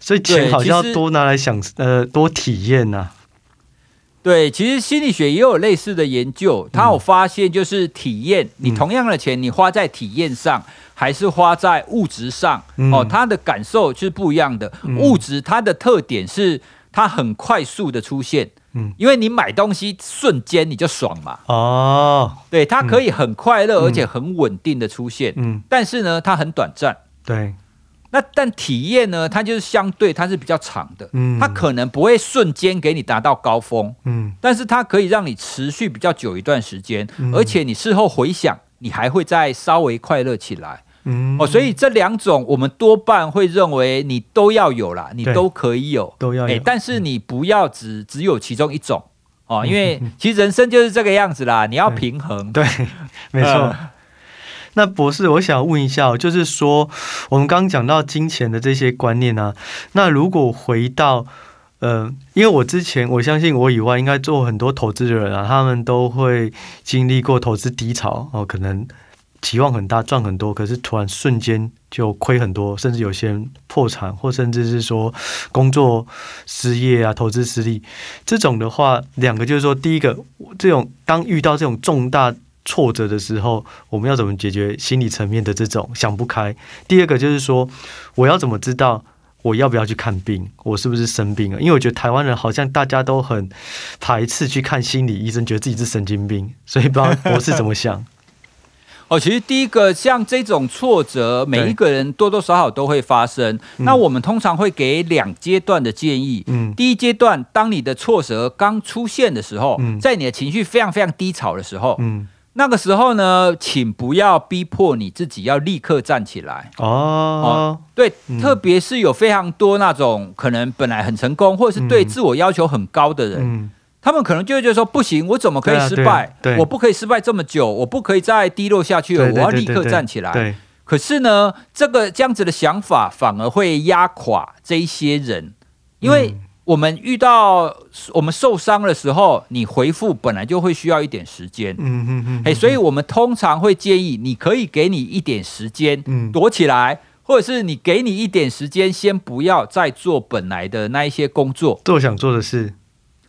所以钱好像要多拿来想，呃，多体验呐、啊。对，其实心理学也有类似的研究，他有发现就是体验，你同样的钱，你花在体验上，还是花在物质上，哦，他的感受是不一样的。物质它的特点是它很快速的出现，嗯，因为你买东西瞬间你就爽嘛，哦，对，它可以很快乐而且很稳定的出现，嗯，但是呢，它很短暂，对。那但体验呢？它就是相对，它是比较长的，嗯，它可能不会瞬间给你达到高峰，嗯，但是它可以让你持续比较久一段时间，嗯，而且你事后回想，你还会再稍微快乐起来，嗯，哦，所以这两种我们多半会认为你都要有啦，你都可以有，都要有，欸，但是你不要只只有其中一种哦，因为 其实人生就是这个样子啦，你要平衡，对，没错。呃那博士，我想问一下，就是说，我们刚刚讲到金钱的这些观念啊，那如果回到，呃，因为我之前我相信我以外，应该做很多投资的人啊，他们都会经历过投资低潮哦，可能期望很大，赚很多，可是突然瞬间就亏很多，甚至有些人破产，或甚至是说工作失业啊，投资失利，这种的话，两个就是说，第一个，这种当遇到这种重大。挫折的时候，我们要怎么解决心理层面的这种想不开？第二个就是说，我要怎么知道我要不要去看病？我是不是生病了？因为我觉得台湾人好像大家都很排斥去看心理医生，觉得自己是神经病，所以不知道博士怎么想。哦，其实第一个像这种挫折，每一个人多多少少都会发生。那我们通常会给两阶段的建议。嗯，第一阶段，当你的挫折刚出现的时候，在你的情绪非常非常低潮的时候，嗯。那个时候呢，请不要逼迫你自己要立刻站起来哦，哦。对，嗯、特别是有非常多那种可能本来很成功，或者是对自我要求很高的人，嗯、他们可能就会觉得说：不行，我怎么可以失败？我不可以失败这么久，我不可以再低落下去了，我要立刻站起来。可是呢，这个这样子的想法反而会压垮这一些人，因为。嗯我们遇到我们受伤的时候，你回复本来就会需要一点时间，嗯嗯嗯，哎，所以我们通常会建议，你可以给你一点时间，躲起来，或者是你给你一点时间，先不要再做本来的那一些工作，做想做的事。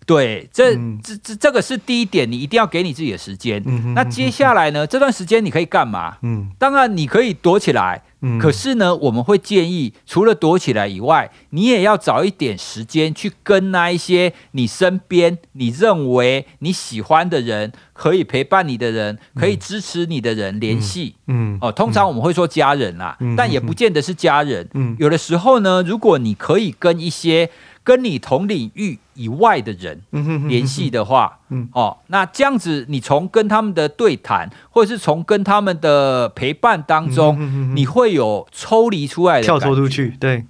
对，这这这这个是第一点，你一定要给你自己的时间。那接下来呢？这段时间你可以干嘛？嗯，当然你可以躲起来。可是呢，我们会建议，除了躲起来以外，你也要找一点时间去跟那一些你身边你认为你喜欢的人，可以陪伴你的人，可以支持你的人联系。嗯，哦，通常我们会说家人啦，但也不见得是家人。嗯，有的时候呢，如果你可以跟一些跟你同领域以外的人联系的话，哦，那这样子，你从跟他们的对谈，或者是从跟他们的陪伴当中，你会有抽离出来的，跳脱出去，对。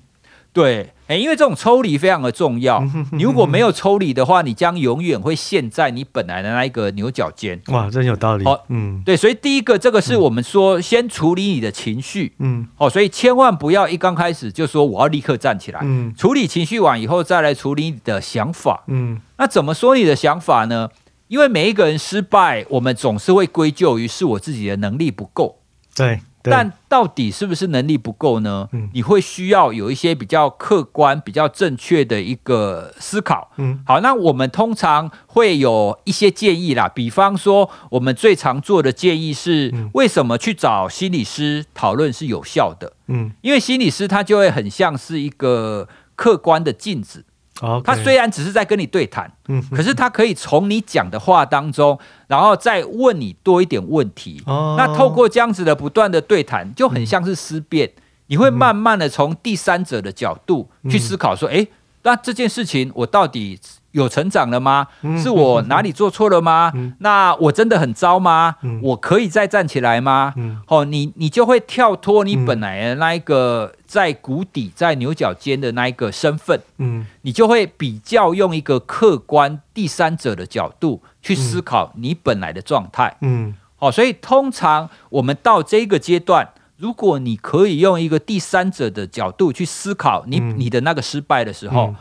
对，哎，因为这种抽离非常的重要。你如果没有抽离的话，你将永远会陷在你本来的那一个牛角尖。哇，真有道理。哦，嗯，对，所以第一个，这个是我们说先处理你的情绪。嗯，哦，所以千万不要一刚开始就说我要立刻站起来。嗯，处理情绪完以后，再来处理你的想法。嗯，那怎么说你的想法呢？因为每一个人失败，我们总是会归咎于是我自己的能力不够。对。但到底是不是能力不够呢？嗯，你会需要有一些比较客观、比较正确的一个思考。嗯，好，那我们通常会有一些建议啦，比方说，我们最常做的建议是，为什么去找心理师讨论是有效的？嗯，因为心理师他就会很像是一个客观的镜子。他虽然只是在跟你对谈，可是他可以从你讲的话当中，然后再问你多一点问题。Oh. 那透过这样子的不断的对谈，就很像是思辨。你会慢慢的从第三者的角度去思考，说：诶，那这件事情我到底有成长了吗？是我哪里做错了吗？那我真的很糟吗？我可以再站起来吗？哦，你你就会跳脱你本来的那一个在谷底、在牛角尖的那一个身份，你就会比较用一个客观第三者的角度去思考你本来的状态。好，所以通常我们到这个阶段，如果你可以用一个第三者的角度去思考你你的那个失败的时候。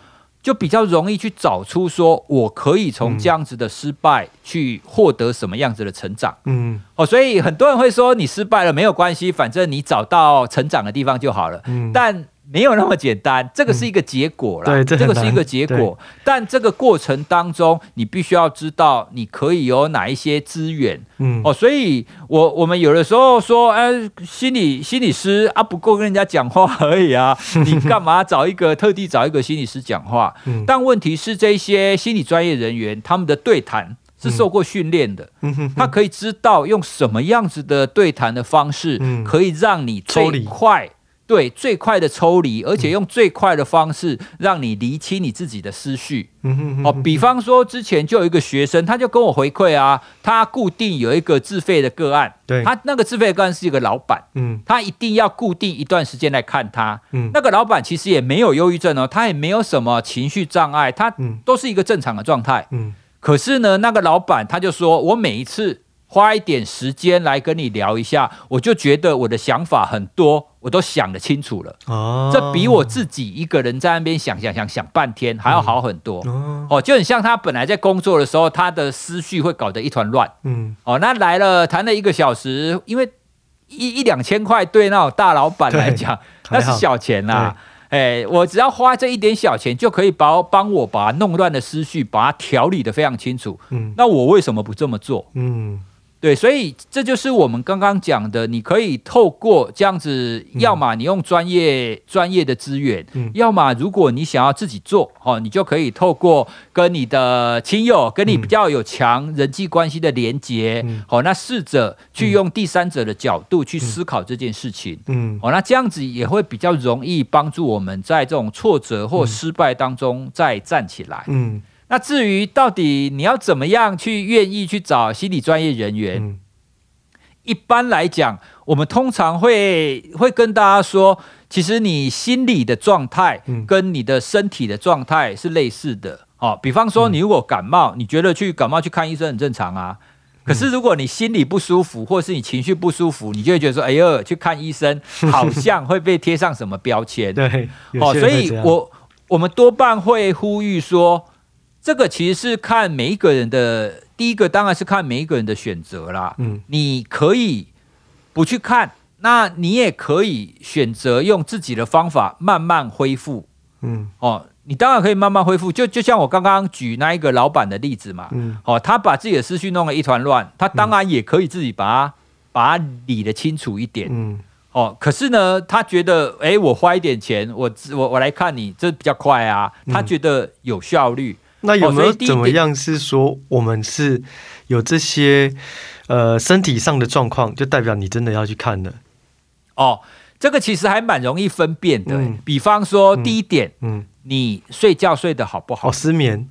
就比较容易去找出说，我可以从这样子的失败去获得什么样子的成长。嗯，哦，所以很多人会说，你失败了没有关系，反正你找到成长的地方就好了。嗯，但。没有那么简单，这个是一个结果啦。嗯、对，这，这个是一个结果。但这个过程当中，你必须要知道你可以有哪一些资源。嗯，哦，所以我我们有的时候说，哎，心理心理师啊，不够跟人家讲话而已啊，你干嘛找一个特地找一个心理师讲话？嗯、但问题是，这些心理专业人员他们的对谈是受过训练的，嗯、他可以知道用什么样子的对谈的方式，可以让你最快。对，最快的抽离，而且用最快的方式让你厘清你自己的思绪。哦，比方说之前就有一个学生，他就跟我回馈啊，他固定有一个自费的个案，对，他那个自费的个案是一个老板，嗯，他一定要固定一段时间来看他。嗯，那个老板其实也没有忧郁症哦，他也没有什么情绪障碍，他都是一个正常的状态。嗯，可是呢，那个老板他就说我每一次。花一点时间来跟你聊一下，我就觉得我的想法很多，我都想得清楚了。哦，这比我自己一个人在那边想想想想半天还要好很多。嗯、哦，就很像他本来在工作的时候，他的思绪会搞得一团乱。嗯，哦，那来了谈了一个小时，因为一一两千块对那种大老板来讲那是小钱啦。哎，我只要花这一点小钱，就可以把帮我把弄乱的思绪，把它调理的非常清楚。嗯，那我为什么不这么做？嗯。对，所以这就是我们刚刚讲的，你可以透过这样子，要么你用专业、嗯、专业的资源，嗯、要么如果你想要自己做，哦，你就可以透过跟你的亲友、跟你比较有强人际关系的连接，嗯、哦，那试着去用第三者的角度去思考这件事情，嗯，哦，那这样子也会比较容易帮助我们在这种挫折或失败当中再站起来，嗯。那至于到底你要怎么样去愿意去找心理专业人员？嗯、一般来讲，我们通常会会跟大家说，其实你心理的状态跟你的身体的状态是类似的。哦，比方说你如果感冒，你觉得去感冒去看医生很正常啊。可是如果你心里不舒服，或是你情绪不舒服，你就会觉得说，哎呦，去看医生 好像会被贴上什么标签。对，哦，所以我我们多半会呼吁说。这个其实是看每一个人的，第一个当然是看每一个人的选择啦。嗯，你可以不去看，那你也可以选择用自己的方法慢慢恢复。嗯，哦，你当然可以慢慢恢复，就就像我刚刚举那一个老板的例子嘛。嗯，哦，他把自己的思绪弄得一团乱，他当然也可以自己把它把它理得清楚一点。嗯，哦，可是呢，他觉得，哎，我花一点钱，我我我来看你，这比较快啊，他觉得有效率。那有没有怎么样是说我们是有这些呃身体上的状况，就代表你真的要去看的？哦，这个其实还蛮容易分辨的。嗯、比方说第一点，嗯，嗯你睡觉睡得好不好？哦，失眠。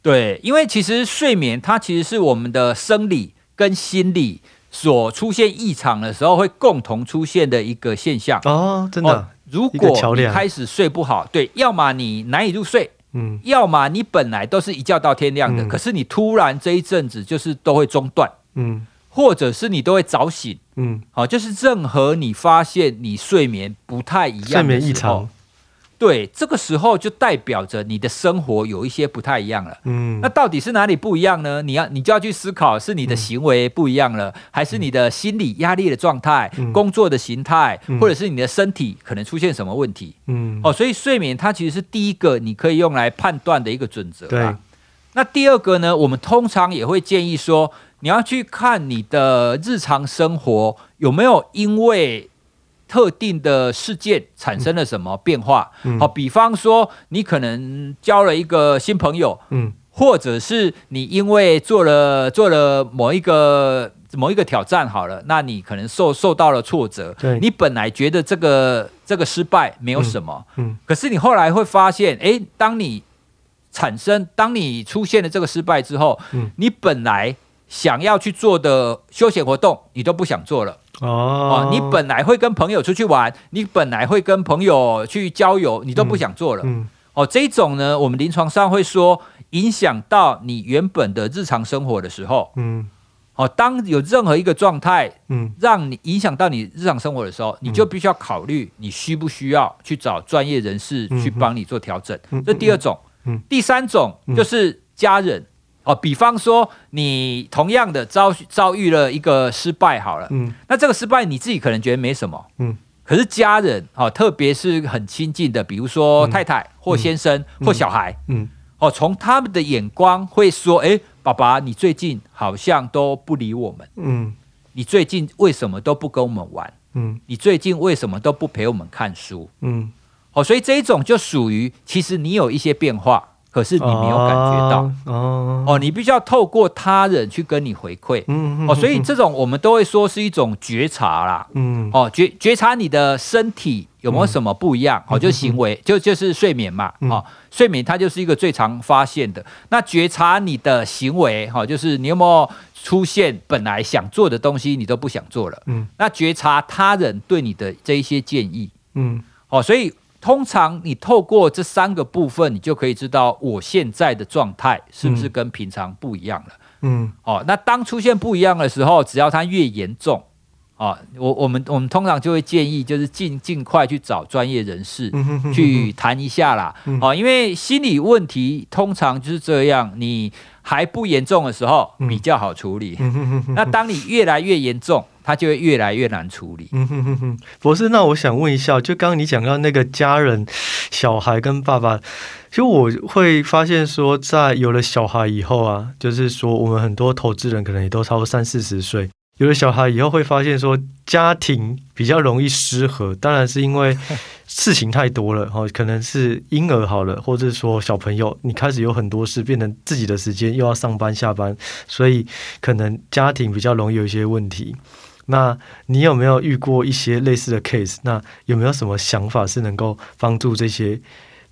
对，因为其实睡眠它其实是我们的生理跟心理所出现异常的时候会共同出现的一个现象。哦，真的。哦、如果你开始睡不好，对，要么你难以入睡。嗯，要么你本来都是一觉到天亮的，嗯、可是你突然这一阵子就是都会中断，嗯，或者是你都会早醒，嗯，好，就是任何你发现你睡眠不太一样的时候，睡眠异常，对，这个时候就代表着你的生活有一些不太一样了。嗯，那到底是哪里不一样呢？你要你就要去思考，是你的行为不一样了，嗯、还是你的心理压力的状态、嗯、工作的形态，嗯、或者是你的身体可能出现什么问题？嗯，哦，所以睡眠它其实是第一个你可以用来判断的一个准则。对，那第二个呢，我们通常也会建议说，你要去看你的日常生活有没有因为。特定的事件产生了什么变化？嗯，好，比方说你可能交了一个新朋友，嗯，或者是你因为做了做了某一个某一个挑战，好了，那你可能受受到了挫折。对，你本来觉得这个这个失败没有什么，嗯，嗯，可是你后来会发现，哎，当你产生，当你出现了这个失败之后，嗯，你本来想要去做的休闲活动，你都不想做了。哦，你本来会跟朋友出去玩，你本来会跟朋友去郊游，你都不想做了。嗯嗯、哦，这种呢，我们临床上会说，影响到你原本的日常生活的时候，嗯，哦，当有任何一个状态，嗯，让你影响到你日常生活的时候，嗯、你就必须要考虑，你需不需要去找专业人士去帮你做调整。嗯、这第二种，嗯，第三种就是家人。哦，比方说你同样的遭遭遇了一个失败，好了，嗯，那这个失败你自己可能觉得没什么，嗯，可是家人，哦，特别是很亲近的，比如说太太或先生、嗯、或小孩，嗯，哦，从他们的眼光会说，哎，爸爸，你最近好像都不理我们，嗯，你最近为什么都不跟我们玩，嗯，你最近为什么都不陪我们看书，嗯，哦，所以这一种就属于其实你有一些变化。可是你没有感觉到。哦，你必须要透过他人去跟你回馈，哦，所以这种我们都会说是一种觉察啦，嗯，哦，觉觉察你的身体有没有什么不一样，嗯、哦，就行为就就是睡眠嘛，嗯、哦，睡眠它就是一个最常发现的。那觉察你的行为，哈、哦，就是你有没有出现本来想做的东西，你都不想做了，嗯，那觉察他人对你的这一些建议，嗯，哦，所以。通常你透过这三个部分，你就可以知道我现在的状态是不是跟平常不一样了。嗯，哦，那当出现不一样的时候，只要它越严重，哦，我我们我们通常就会建议，就是尽尽快去找专业人士去谈一下啦。哦，因为心理问题通常就是这样，你还不严重的时候比较好处理，那当你越来越严重。他就会越来越难处理。嗯哼哼哼，博士，那我想问一下，就刚刚你讲到那个家人、小孩跟爸爸，其实我会发现说，在有了小孩以后啊，就是说我们很多投资人可能也都超过三四十岁，有了小孩以后会发现说，家庭比较容易失和，当然是因为 事情太多了哈，可能是婴儿好了，或者说小朋友，你开始有很多事，变成自己的时间又要上班下班，所以可能家庭比较容易有一些问题。那你有没有遇过一些类似的 case？那有没有什么想法是能够帮助这些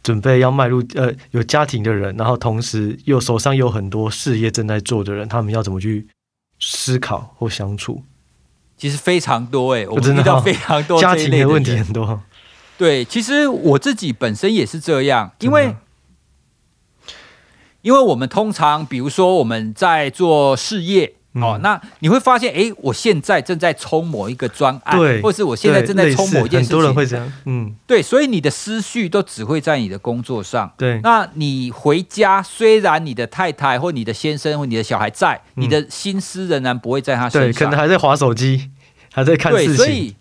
准备要迈入呃有家庭的人，然后同时又手上有很多事业正在做的人，他们要怎么去思考或相处？其实非常多哎、欸，我们遇到非常多 家庭的问题很多。对，其实我自己本身也是这样，因为因为我们通常比如说我们在做事业。哦，那你会发现，哎，我现在正在冲某一个专案，对，或是我现在正在冲某一件事情，很多人会这样，嗯，对，所以你的思绪都只会在你的工作上，对。那你回家，虽然你的太太或你的先生或你的小孩在，嗯、你的心思仍然不会在他身上，对，可能还在划手机，还在看事情，对，所以，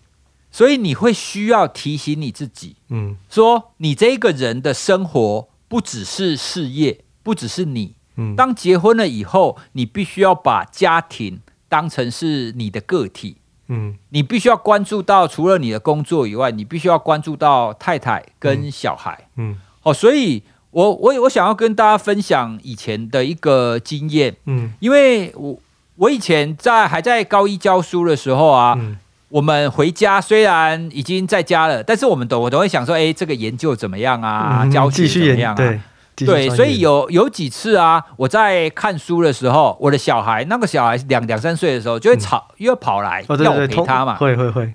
所以你会需要提醒你自己，嗯，说你这个人的生活不只是事业，不只是你。当结婚了以后，你必须要把家庭当成是你的个体，嗯，你必须要关注到除了你的工作以外，你必须要关注到太太跟小孩，嗯，哦，所以我我我想要跟大家分享以前的一个经验，嗯，因为我我以前在还在高一教书的时候啊，嗯，我们回家虽然已经在家了，但是我们都我都会想说，哎，这个研究怎么样啊？教学怎么样啊？对。所以有有几次啊，我在看书的时候，我的小孩那个小孩两两三岁的时候，就会吵，又要跑来要我陪他嘛。会会会。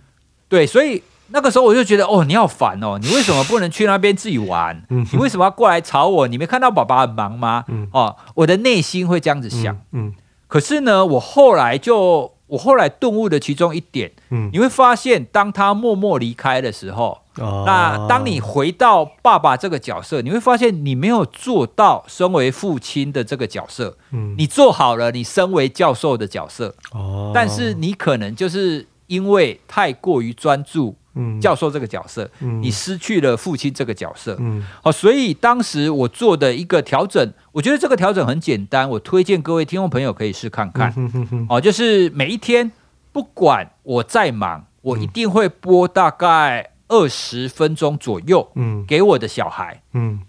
对，所以那个时候我就觉得，哦，你好烦哦，你为什么不能去那边自己玩？你为什么要过来吵我？你没看到爸爸很忙吗？哦，我的内心会这样子想。嗯。可是呢，我后来就我后来顿悟的其中一点，嗯，你会发现，当他默默离开的时候，哦。那当你回到爸爸这个角色，你会发现你没有做到身为父亲的这个角色。嗯，你做好了你身为教授的角色。哦，但是你可能就是因为太过于专注。嗯，教授这个角色，嗯，你失去了父亲这个角色，嗯，好，所以当时我做的一个调整，我觉得这个调整很简单，我推荐各位听众朋友可以试看看，嗯哼哼，哦，就是每一天，不管我再忙，我一定会播大概二十分钟左右，嗯，给我的小孩，嗯，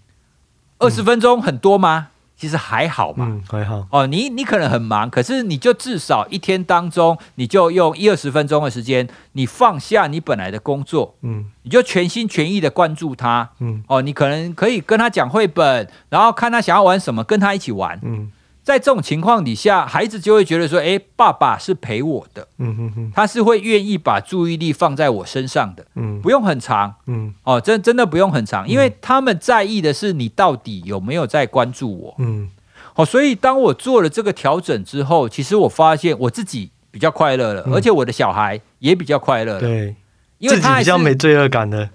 二十分钟很多吗？其实还好嘛，嗯，还好。哦。你你可能很忙，可是你就至少一天当中，你就用一二十分钟的时间，你放下你本来的工作，嗯，你就全心全意的关注他，嗯，哦，你可能可以跟他讲绘本，然后看他想要玩什么，跟他一起玩，嗯。在这种情况底下，孩子就会觉得说：“哎，爸爸是陪我的，嗯哼哼，他是会愿意把注意力放在我身上的，嗯，不用很长，嗯，哦，真真的不用很长，因为他们在意的是你到底有没有在关注我，嗯，哦，所以当我做了这个调整之后，其实我发现我自己比较快乐了，而且我的小孩也比较快乐了，对，因为他比较没罪恶感的，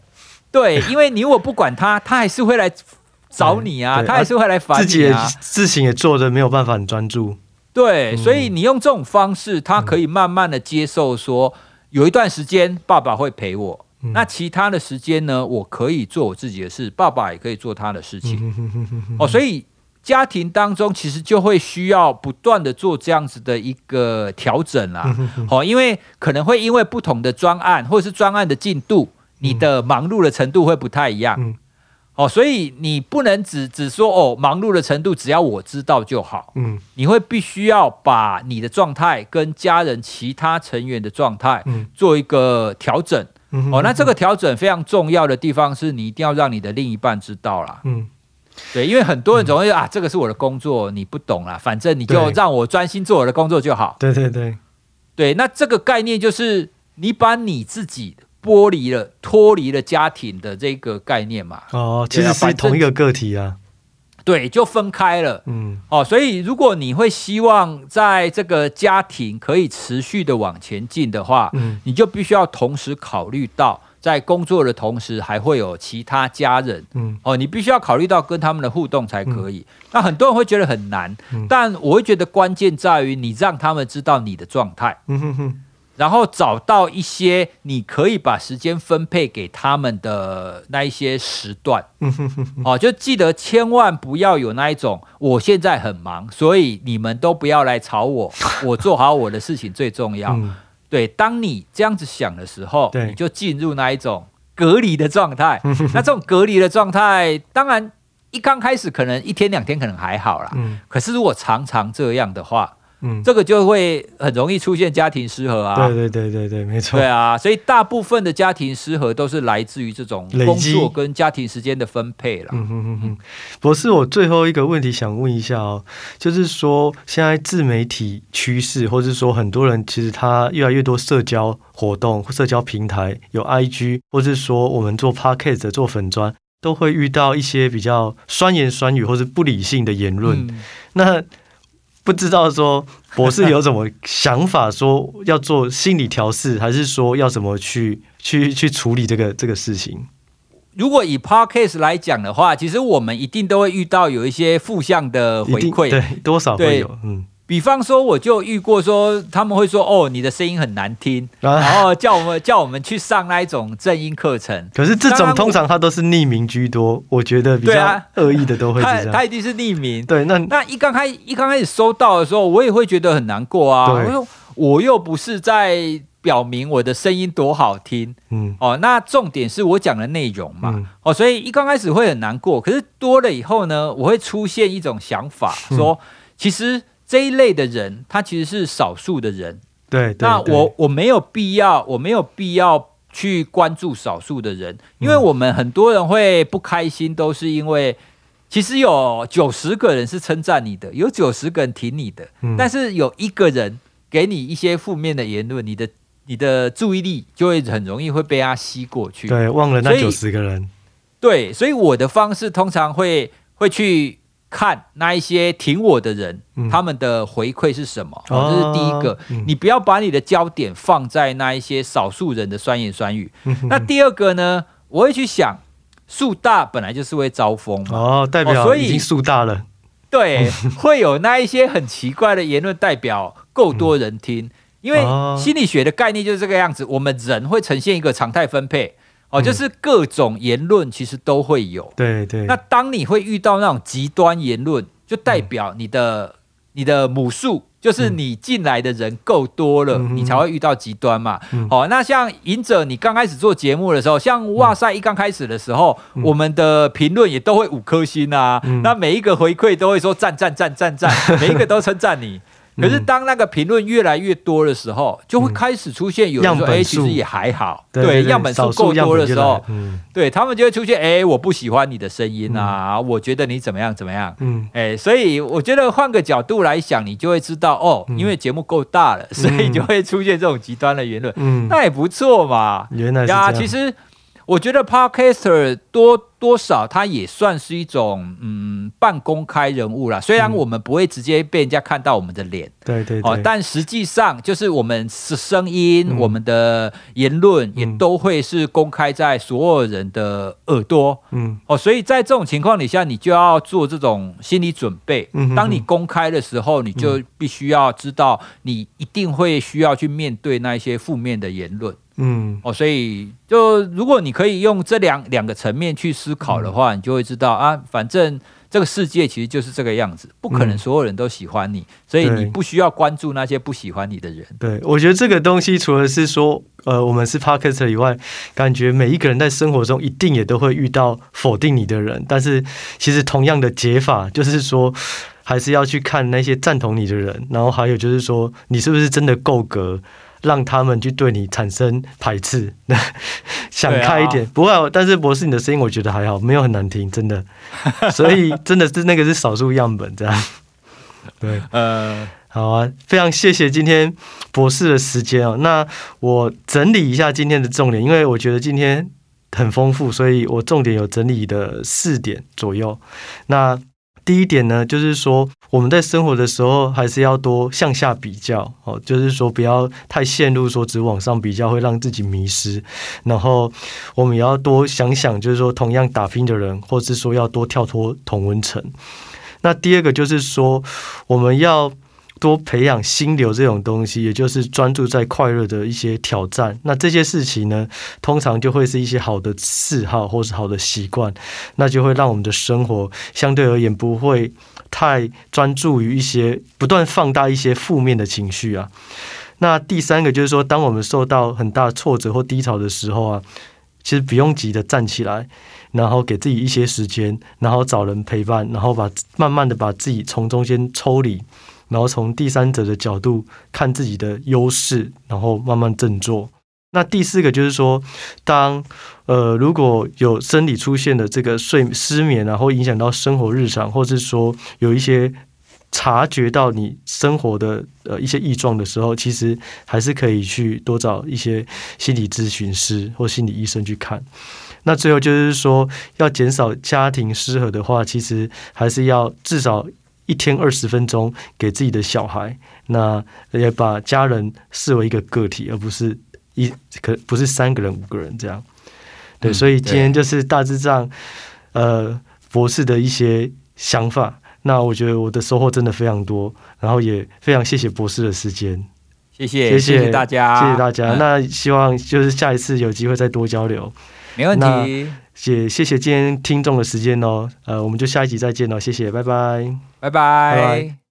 对，因为你如果不管他，他还是会来。”找你啊，他还是会来烦你啊。自己的事情也做的没有办法很专注。对，所以你用这种方式，他可以慢慢的接受说，有一段时间爸爸会陪我，那其他的时间呢，我可以做我自己的事，爸爸也可以做他的事情。哦，所以家庭当中其实就会需要不断的做这样子的一个调整啦。哦，因为可能会因为不同的专案或者是专案的进度，你的忙碌的程度会不太一样。哦，所以你不能只只说哦，忙碌的程度只要我知道就好。嗯，你会必须要把你的状态跟家人其他成员的状态，嗯，做一个调整。嗯，哦，那这个调整非常重要的地方是你一定要让你的另一半知道啦。嗯，对，因为很多人总会说啊，这个是我的工作，你不懂啦，反正你就让我专心做我的工作就好。对对对，对，那这个概念就是你把你自己的。剥离了、脱离了家庭的这个概念嘛？哦，其实是同一个个体啊。对，就分开了。嗯，哦，所以如果你会希望在这个家庭可以持续的往前进的话，嗯，你就必须要同时考虑到，在工作的同时还会有其他家人。嗯，哦，你必须要考虑到跟他们的互动才可以。嗯，那很多人会觉得很难，嗯，但我会觉得关键在于你让他们知道你的状态。嗯哼哼。然后找到一些你可以把时间分配给他们的那一些时段，哦，就记得千万不要有那一种，我现在很忙，所以你们都不要来吵我，我做好我的事情最重要。对，当你这样子想的时候，你就进入那一种隔离的状态。那这种隔离的状态，当然一刚开始可能一天两天可能还好啦，可是如果常常这样的话，嗯，这个就会很容易出现家庭失和啊。对对对对对，没错。对啊，所以大部分的家庭失和都是来自于这种工作跟家庭时间的分配了。嗯哼哼哼。博士，我最后一个问题想问一下哦，就是说现在自媒体趋势，或是说很多人其实他越来越多社交活动、社交平台有 IG，或是说我们做 Podcast 做粉砖，都会遇到一些比较酸言酸语或是不理性的言论。嗯、那不知道说博士有什么想法，说要做心理调试，还是说要怎么去去去处理这个这个事情？如果以 Podcast 来讲的话，其实我们一定都会遇到有一些负向的回馈，对，多少会有，嗯。比方说，我就遇过说，他们会说：“哦，你的声音很难听。”然后叫我们叫我们去上那一种正音课程。可是这种通常他都是匿名居多，我觉得比较恶意的都会这样。他他一定是匿名。对，那那一刚开一刚开始收到的时候，我也会觉得很难过啊。我说我又不是在表明我的声音多好听。嗯。哦，那重点是我讲的内容嘛。嗯、哦，所以一刚开始会很难过。可是多了以后呢，我会出现一种想法，说其实。这一类的人，他其实是少数的人。对，对，那我我没有必要，我没有必要去关注少数的人，因为我们很多人会不开心，都是因为其实有九十个人是称赞你的，有九十个人挺你的，嗯，但是有一个人给你一些负面的言论，你的你的注意力就会很容易会被他吸过去。对，忘了那九十个人。对，所以我的方式通常会会去。看那一些挺我的人，嗯、他们的回馈是什么？哦，这是第一个。嗯、你不要把你的焦点放在那一些少数人的酸言酸语。嗯、那第二个呢？我会去想，树大本来就是会招风嘛，哦，代表所以已经树大了。对，会有那一些很奇怪的言论，代表够多人听。因为心理学的概念就是这个样子，我们人会呈现一个常态分配哦，就是各种言论其实都会有。对对。那当你会遇到那种极端言论，就代表你的你的母数。就是你进来的人够多了，嗯、你才会遇到极端嘛。好、嗯哦，那像隐者，你刚开始做节目的时候，像哇塞一刚开始的时候，嗯、我们的评论也都会五颗星啊。嗯、那每一个回馈都会说赞赞赞赞赞，每一个都称赞你。可是当那个评论越来越多的时候，就会开始出现有人说：“哎，其实也还好。”对，样本数够多的时候，对他们就会出现：“哎，我不喜欢你的声音啊，我觉得你怎么样怎么样。”嗯，哎，所以我觉得换个角度来想，你就会知道哦，因为节目够大了，所以就会出现这种极端的言论。嗯，那也不错嘛。原来是这样。其实我觉得 Podcaster 多。多少，他也算是一种嗯半公开人物啦。虽然我们不会直接被人家看到我们的脸，对对哦，但实际上就是我们是声音，嗯、我们的言论也都会是公开在所有人的耳朵，嗯哦，所以在这种情况底下，你就要做这种心理准备。当你公开的时候，你就必须要知道，你一定会需要去面对那一些负面的言论。嗯哦，所以就如果你可以用这两两个层面去思考的话，嗯、你就会知道啊，反正这个世界其实就是这个样子，不可能所有人都喜欢你，嗯、所以你不需要关注那些不喜欢你的人。对，我觉得这个东西除了是说，呃，我们是 Podcaster 以外，感觉每一个人在生活中一定也都会遇到否定你的人，但是其实同样的解法就是说，还是要去看那些赞同你的人，然后还有就是说，你是不是真的够格。让他们去对你产生排斥，想开一点。啊、不会，但是博士，你的声音我觉得还好，没有很难听，真的。所以真的是那个是少数样本，这样。对，呃，好啊，非常谢谢今天博士的时间哦。那我整理一下今天的重点，因为我觉得今天很丰富，所以我重点有整理的四点左右。那第一点呢，就是说我们在生活的时候还是要多向下比较哦，就是说不要太陷入说只往上比较会让自己迷失，然后我们也要多想想，就是说同样打拼的人，或是说要多跳脱同温层。那第二个就是说我们要。多培养心流这种东西，也就是专注在快乐的一些挑战。那这些事情呢，通常就会是一些好的嗜好或是好的习惯，那就会让我们的生活相对而言不会太专注于一些不断放大一些负面的情绪啊。那第三个就是说，当我们受到很大挫折或低潮的时候啊，其实不用急着站起来，然后给自己一些时间，然后找人陪伴，然后把慢慢的把自己从中间抽离。然后从第三者的角度看自己的优势，然后慢慢振作。那第四个就是说，当呃如果有生理出现的这个睡失眠，然后影响到生活日常，或是说有一些察觉到你生活的呃一些异状的时候，其实还是可以去多找一些心理咨询师或心理医生去看。那最后就是说，要减少家庭失和的话，其实还是要至少。一天二十分钟给自己的小孩，那也把家人视为一个个体，而不是一可不是三个人五个人这样。对，嗯、所以今天就是大致上，呃，博士的一些想法。那我觉得我的收获真的非常多，然后也非常谢谢博士的时间。谢谢，谢谢大家，谢谢大家。嗯、那希望就是下一次有机会再多交流。没问题。也谢谢今天听众的时间哦，呃，我们就下一集再见喽，谢谢，拜拜，拜拜。拜拜。